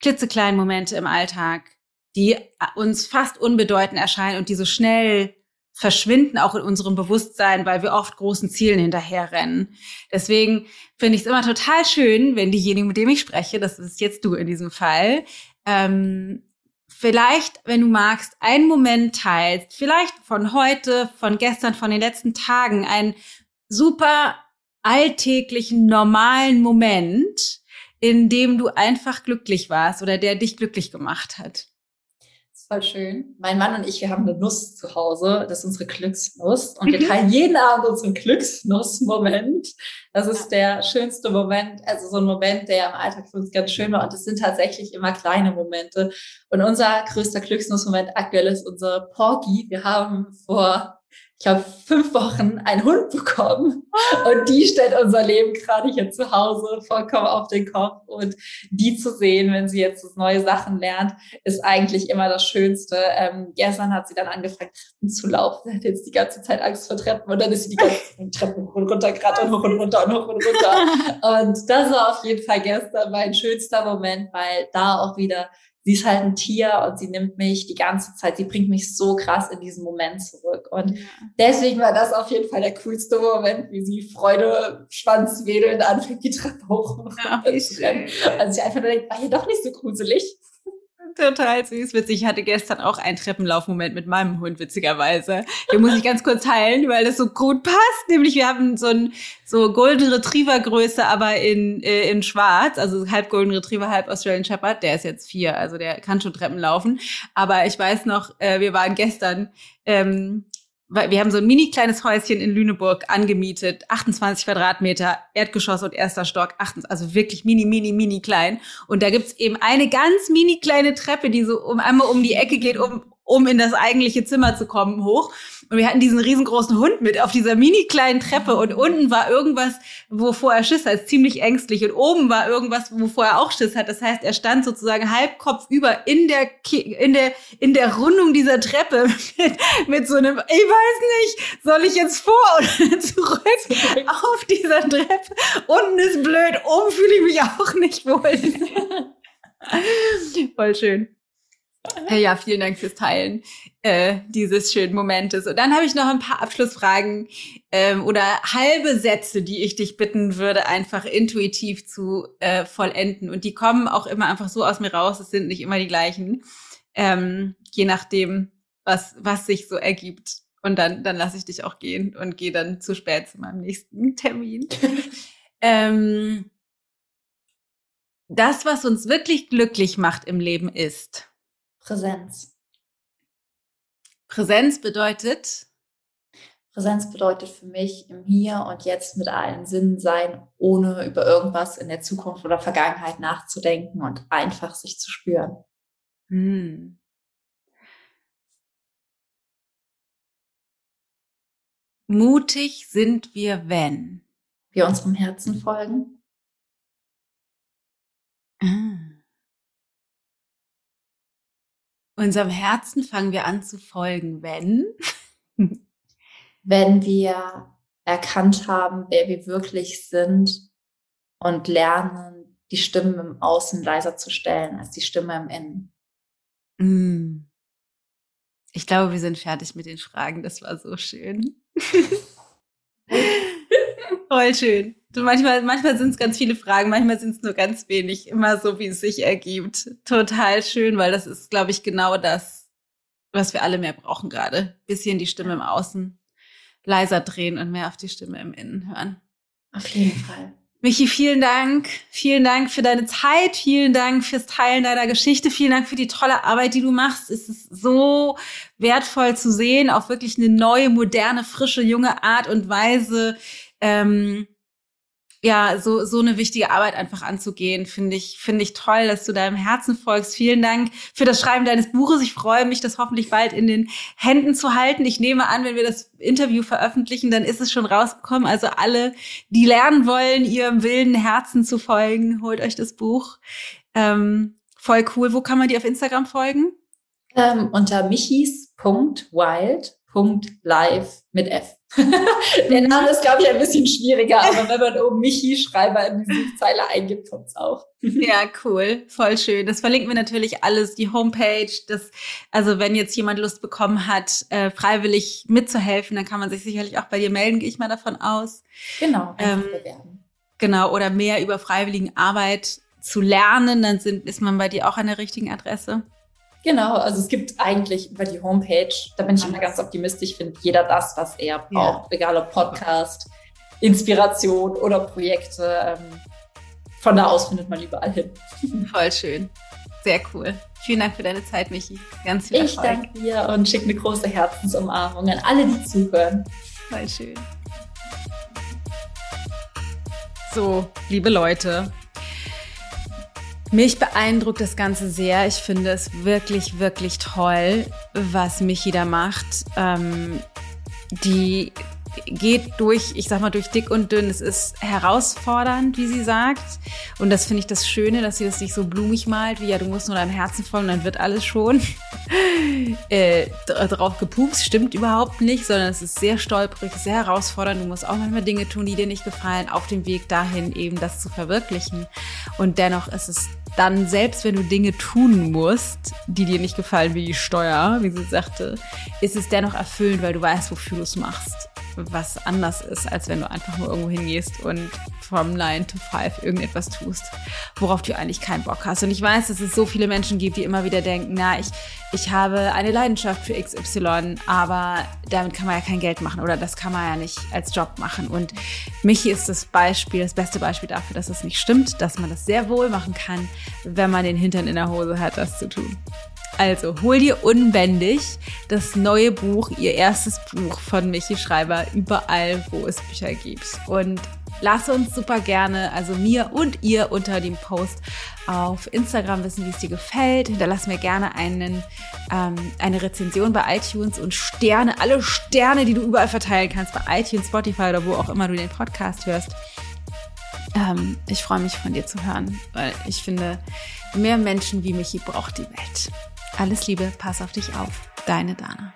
klitzekleinen Momente im Alltag, die uns fast unbedeutend erscheinen und die so schnell verschwinden auch in unserem Bewusstsein, weil wir oft großen Zielen hinterherrennen. Deswegen finde ich es immer total schön, wenn diejenigen, mit denen ich spreche, das ist jetzt du in diesem Fall, ähm, vielleicht, wenn du magst, einen Moment teilst, vielleicht von heute, von gestern, von den letzten Tagen, ein super alltäglichen, normalen Moment, in dem du einfach glücklich warst oder der dich glücklich gemacht hat? Voll schön. Mein Mann und ich, wir haben eine Nuss zu Hause. Das ist unsere Glücksnuss. Und wir mhm. teilen jeden Abend unseren Glücksnuss-Moment. Das ist der schönste Moment, also so ein Moment, der im Alltag für uns ganz schön war. Und es sind tatsächlich immer kleine Momente. Und unser größter Glücksnuss-Moment aktuell ist unser Porky. Wir haben vor ich habe fünf Wochen einen Hund bekommen und die stellt unser Leben gerade hier zu Hause vollkommen auf den Kopf und die zu sehen, wenn sie jetzt neue Sachen lernt, ist eigentlich immer das Schönste. Ähm, gestern hat sie dann angefangen, Treppen zu laufen. Sie hat jetzt die ganze Zeit Angst vor Treppen und dann ist sie die ganze Treppen hoch und runter gerade und hoch und runter und hoch und runter. Und das war auf jeden Fall gestern mein schönster Moment, weil da auch wieder sie ist halt ein Tier und sie nimmt mich die ganze Zeit, sie bringt mich so krass in diesen Moment zurück. Und deswegen war das auf jeden Fall der coolste Moment, wie sie Freude, Schwanz wedelnd anfängt, die Treppe hoch ja. Also ich einfach nur denke, war hier doch nicht so gruselig. Total süß, witzig. Ich hatte gestern auch einen Treppenlaufmoment mit meinem Hund, witzigerweise. Den muss ich ganz kurz teilen, weil das so gut passt. Nämlich wir haben so ein so Golden Retriever Größe, aber in, äh, in schwarz. Also halb Golden Retriever, halb Australian Shepherd. Der ist jetzt vier, also der kann schon Treppen laufen. Aber ich weiß noch, äh, wir waren gestern ähm, weil wir haben so ein mini kleines Häuschen in Lüneburg angemietet, 28 Quadratmeter, Erdgeschoss und erster Stock, also wirklich mini, mini, mini klein. Und da gibt's eben eine ganz mini kleine Treppe, die so um einmal um die Ecke geht, um um in das eigentliche Zimmer zu kommen, hoch. Und wir hatten diesen riesengroßen Hund mit auf dieser mini kleinen Treppe und unten war irgendwas, wovor er Schiss hat, ziemlich ängstlich. Und oben war irgendwas, wovor er auch Schiss hat. Das heißt, er stand sozusagen halbkopf über in der, in der, in der Rundung dieser Treppe mit, mit so einem, ich weiß nicht, soll ich jetzt vor oder zurück auf dieser Treppe? Unten ist blöd, oben fühle ich mich auch nicht wohl. Voll schön. Ja, vielen Dank fürs Teilen äh, dieses schönen Momentes. Und dann habe ich noch ein paar Abschlussfragen ähm, oder halbe Sätze, die ich dich bitten würde, einfach intuitiv zu äh, vollenden. Und die kommen auch immer einfach so aus mir raus. Es sind nicht immer die gleichen, ähm, je nachdem, was was sich so ergibt. Und dann dann lasse ich dich auch gehen und gehe dann zu spät zu meinem nächsten Termin. ähm, das, was uns wirklich glücklich macht im Leben, ist Präsenz. Präsenz bedeutet? Präsenz bedeutet für mich im Hier und Jetzt mit allen Sinnen sein, ohne über irgendwas in der Zukunft oder Vergangenheit nachzudenken und einfach sich zu spüren. Hm. Mutig sind wir, wenn wir unserem Herzen folgen. Ah. Unserem Herzen fangen wir an zu folgen, wenn? wenn wir erkannt haben, wer wir wirklich sind und lernen, die Stimmen im Außen leiser zu stellen als die Stimme im Innen. Mm. Ich glaube, wir sind fertig mit den Fragen. Das war so schön. Voll schön. Du, manchmal manchmal sind es ganz viele Fragen, manchmal sind es nur ganz wenig, immer so, wie es sich ergibt. Total schön, weil das ist, glaube ich, genau das, was wir alle mehr brauchen gerade. Bisschen die Stimme im Außen leiser drehen und mehr auf die Stimme im Innen hören. Auf jeden Fall. Michi, vielen Dank. Vielen Dank für deine Zeit. Vielen Dank fürs Teilen deiner Geschichte. Vielen Dank für die tolle Arbeit, die du machst. Es ist so wertvoll zu sehen, auf wirklich eine neue, moderne, frische, junge Art und Weise, ähm, ja, so, so eine wichtige Arbeit einfach anzugehen, finde ich, finde ich toll, dass du deinem Herzen folgst. Vielen Dank für das Schreiben deines Buches. Ich freue mich, das hoffentlich bald in den Händen zu halten. Ich nehme an, wenn wir das Interview veröffentlichen, dann ist es schon rausgekommen. Also alle, die lernen wollen, ihrem wilden Herzen zu folgen, holt euch das Buch. Ähm, voll cool. Wo kann man dir auf Instagram folgen? Ähm, unter michis.wild.live mit F. Der Name ist, glaube ich, ein bisschen schwieriger, aber wenn man oben Michi Schreiber in die Suchzeile eingibt, kommt's auch. Ja, cool. Voll schön. Das verlinken wir natürlich alles, die Homepage. Das, also wenn jetzt jemand Lust bekommen hat, äh, freiwillig mitzuhelfen, dann kann man sich sicherlich auch bei dir melden, gehe ich mal davon aus. Genau, ähm, Genau, oder mehr über freiwilligen Arbeit zu lernen, dann sind, ist man bei dir auch an der richtigen Adresse. Genau, also es gibt eigentlich über die Homepage, da bin ich immer ganz optimistisch, findet jeder das, was er braucht, ja. egal ob Podcast, Inspiration oder Projekte. Ähm, von da aus findet man überall hin. Voll schön. Sehr cool. Vielen Dank für deine Zeit, Michi. Ganz viel Erfolg. Ich danke dir und schicke eine große Herzensumarmung an alle, die zuhören. Voll schön. So, liebe Leute, mich beeindruckt das Ganze sehr. Ich finde es wirklich, wirklich toll, was Michi da macht. Ähm, die geht durch, ich sag mal, durch dick und dünn. Es ist herausfordernd, wie sie sagt. Und das finde ich das Schöne, dass sie das nicht so blumig malt, wie ja, du musst nur deinem Herzen folgen, dann wird alles schon äh, drauf gepupst. Stimmt überhaupt nicht, sondern es ist sehr stolperig, sehr herausfordernd. Du musst auch manchmal Dinge tun, die dir nicht gefallen, auf dem Weg dahin eben das zu verwirklichen. Und dennoch ist es dann, selbst wenn du Dinge tun musst, die dir nicht gefallen, wie die Steuer, wie sie sagte, ist es dennoch erfüllend, weil du weißt, wofür du es machst was anders ist, als wenn du einfach nur irgendwo hingehst und vom 9 to 5 irgendetwas tust, worauf du eigentlich keinen Bock hast. Und ich weiß, dass es so viele Menschen gibt, die immer wieder denken, na, ich, ich habe eine Leidenschaft für XY, aber damit kann man ja kein Geld machen oder das kann man ja nicht als Job machen. Und Michi ist das Beispiel, das beste Beispiel dafür, dass es nicht stimmt, dass man das sehr wohl machen kann, wenn man den Hintern in der Hose hat, das zu tun. Also, hol dir unbändig das neue Buch, ihr erstes Buch von Michi Schreiber, überall, wo es Bücher gibt. Und lass uns super gerne, also mir und ihr unter dem Post auf Instagram wissen, wie es dir gefällt. Hinterlass mir gerne einen, ähm, eine Rezension bei iTunes und Sterne, alle Sterne, die du überall verteilen kannst, bei iTunes, Spotify oder wo auch immer du den Podcast hörst. Ähm, ich freue mich von dir zu hören, weil ich finde, mehr Menschen wie Michi braucht die Welt. Alles Liebe, pass auf dich auf. Deine Dana.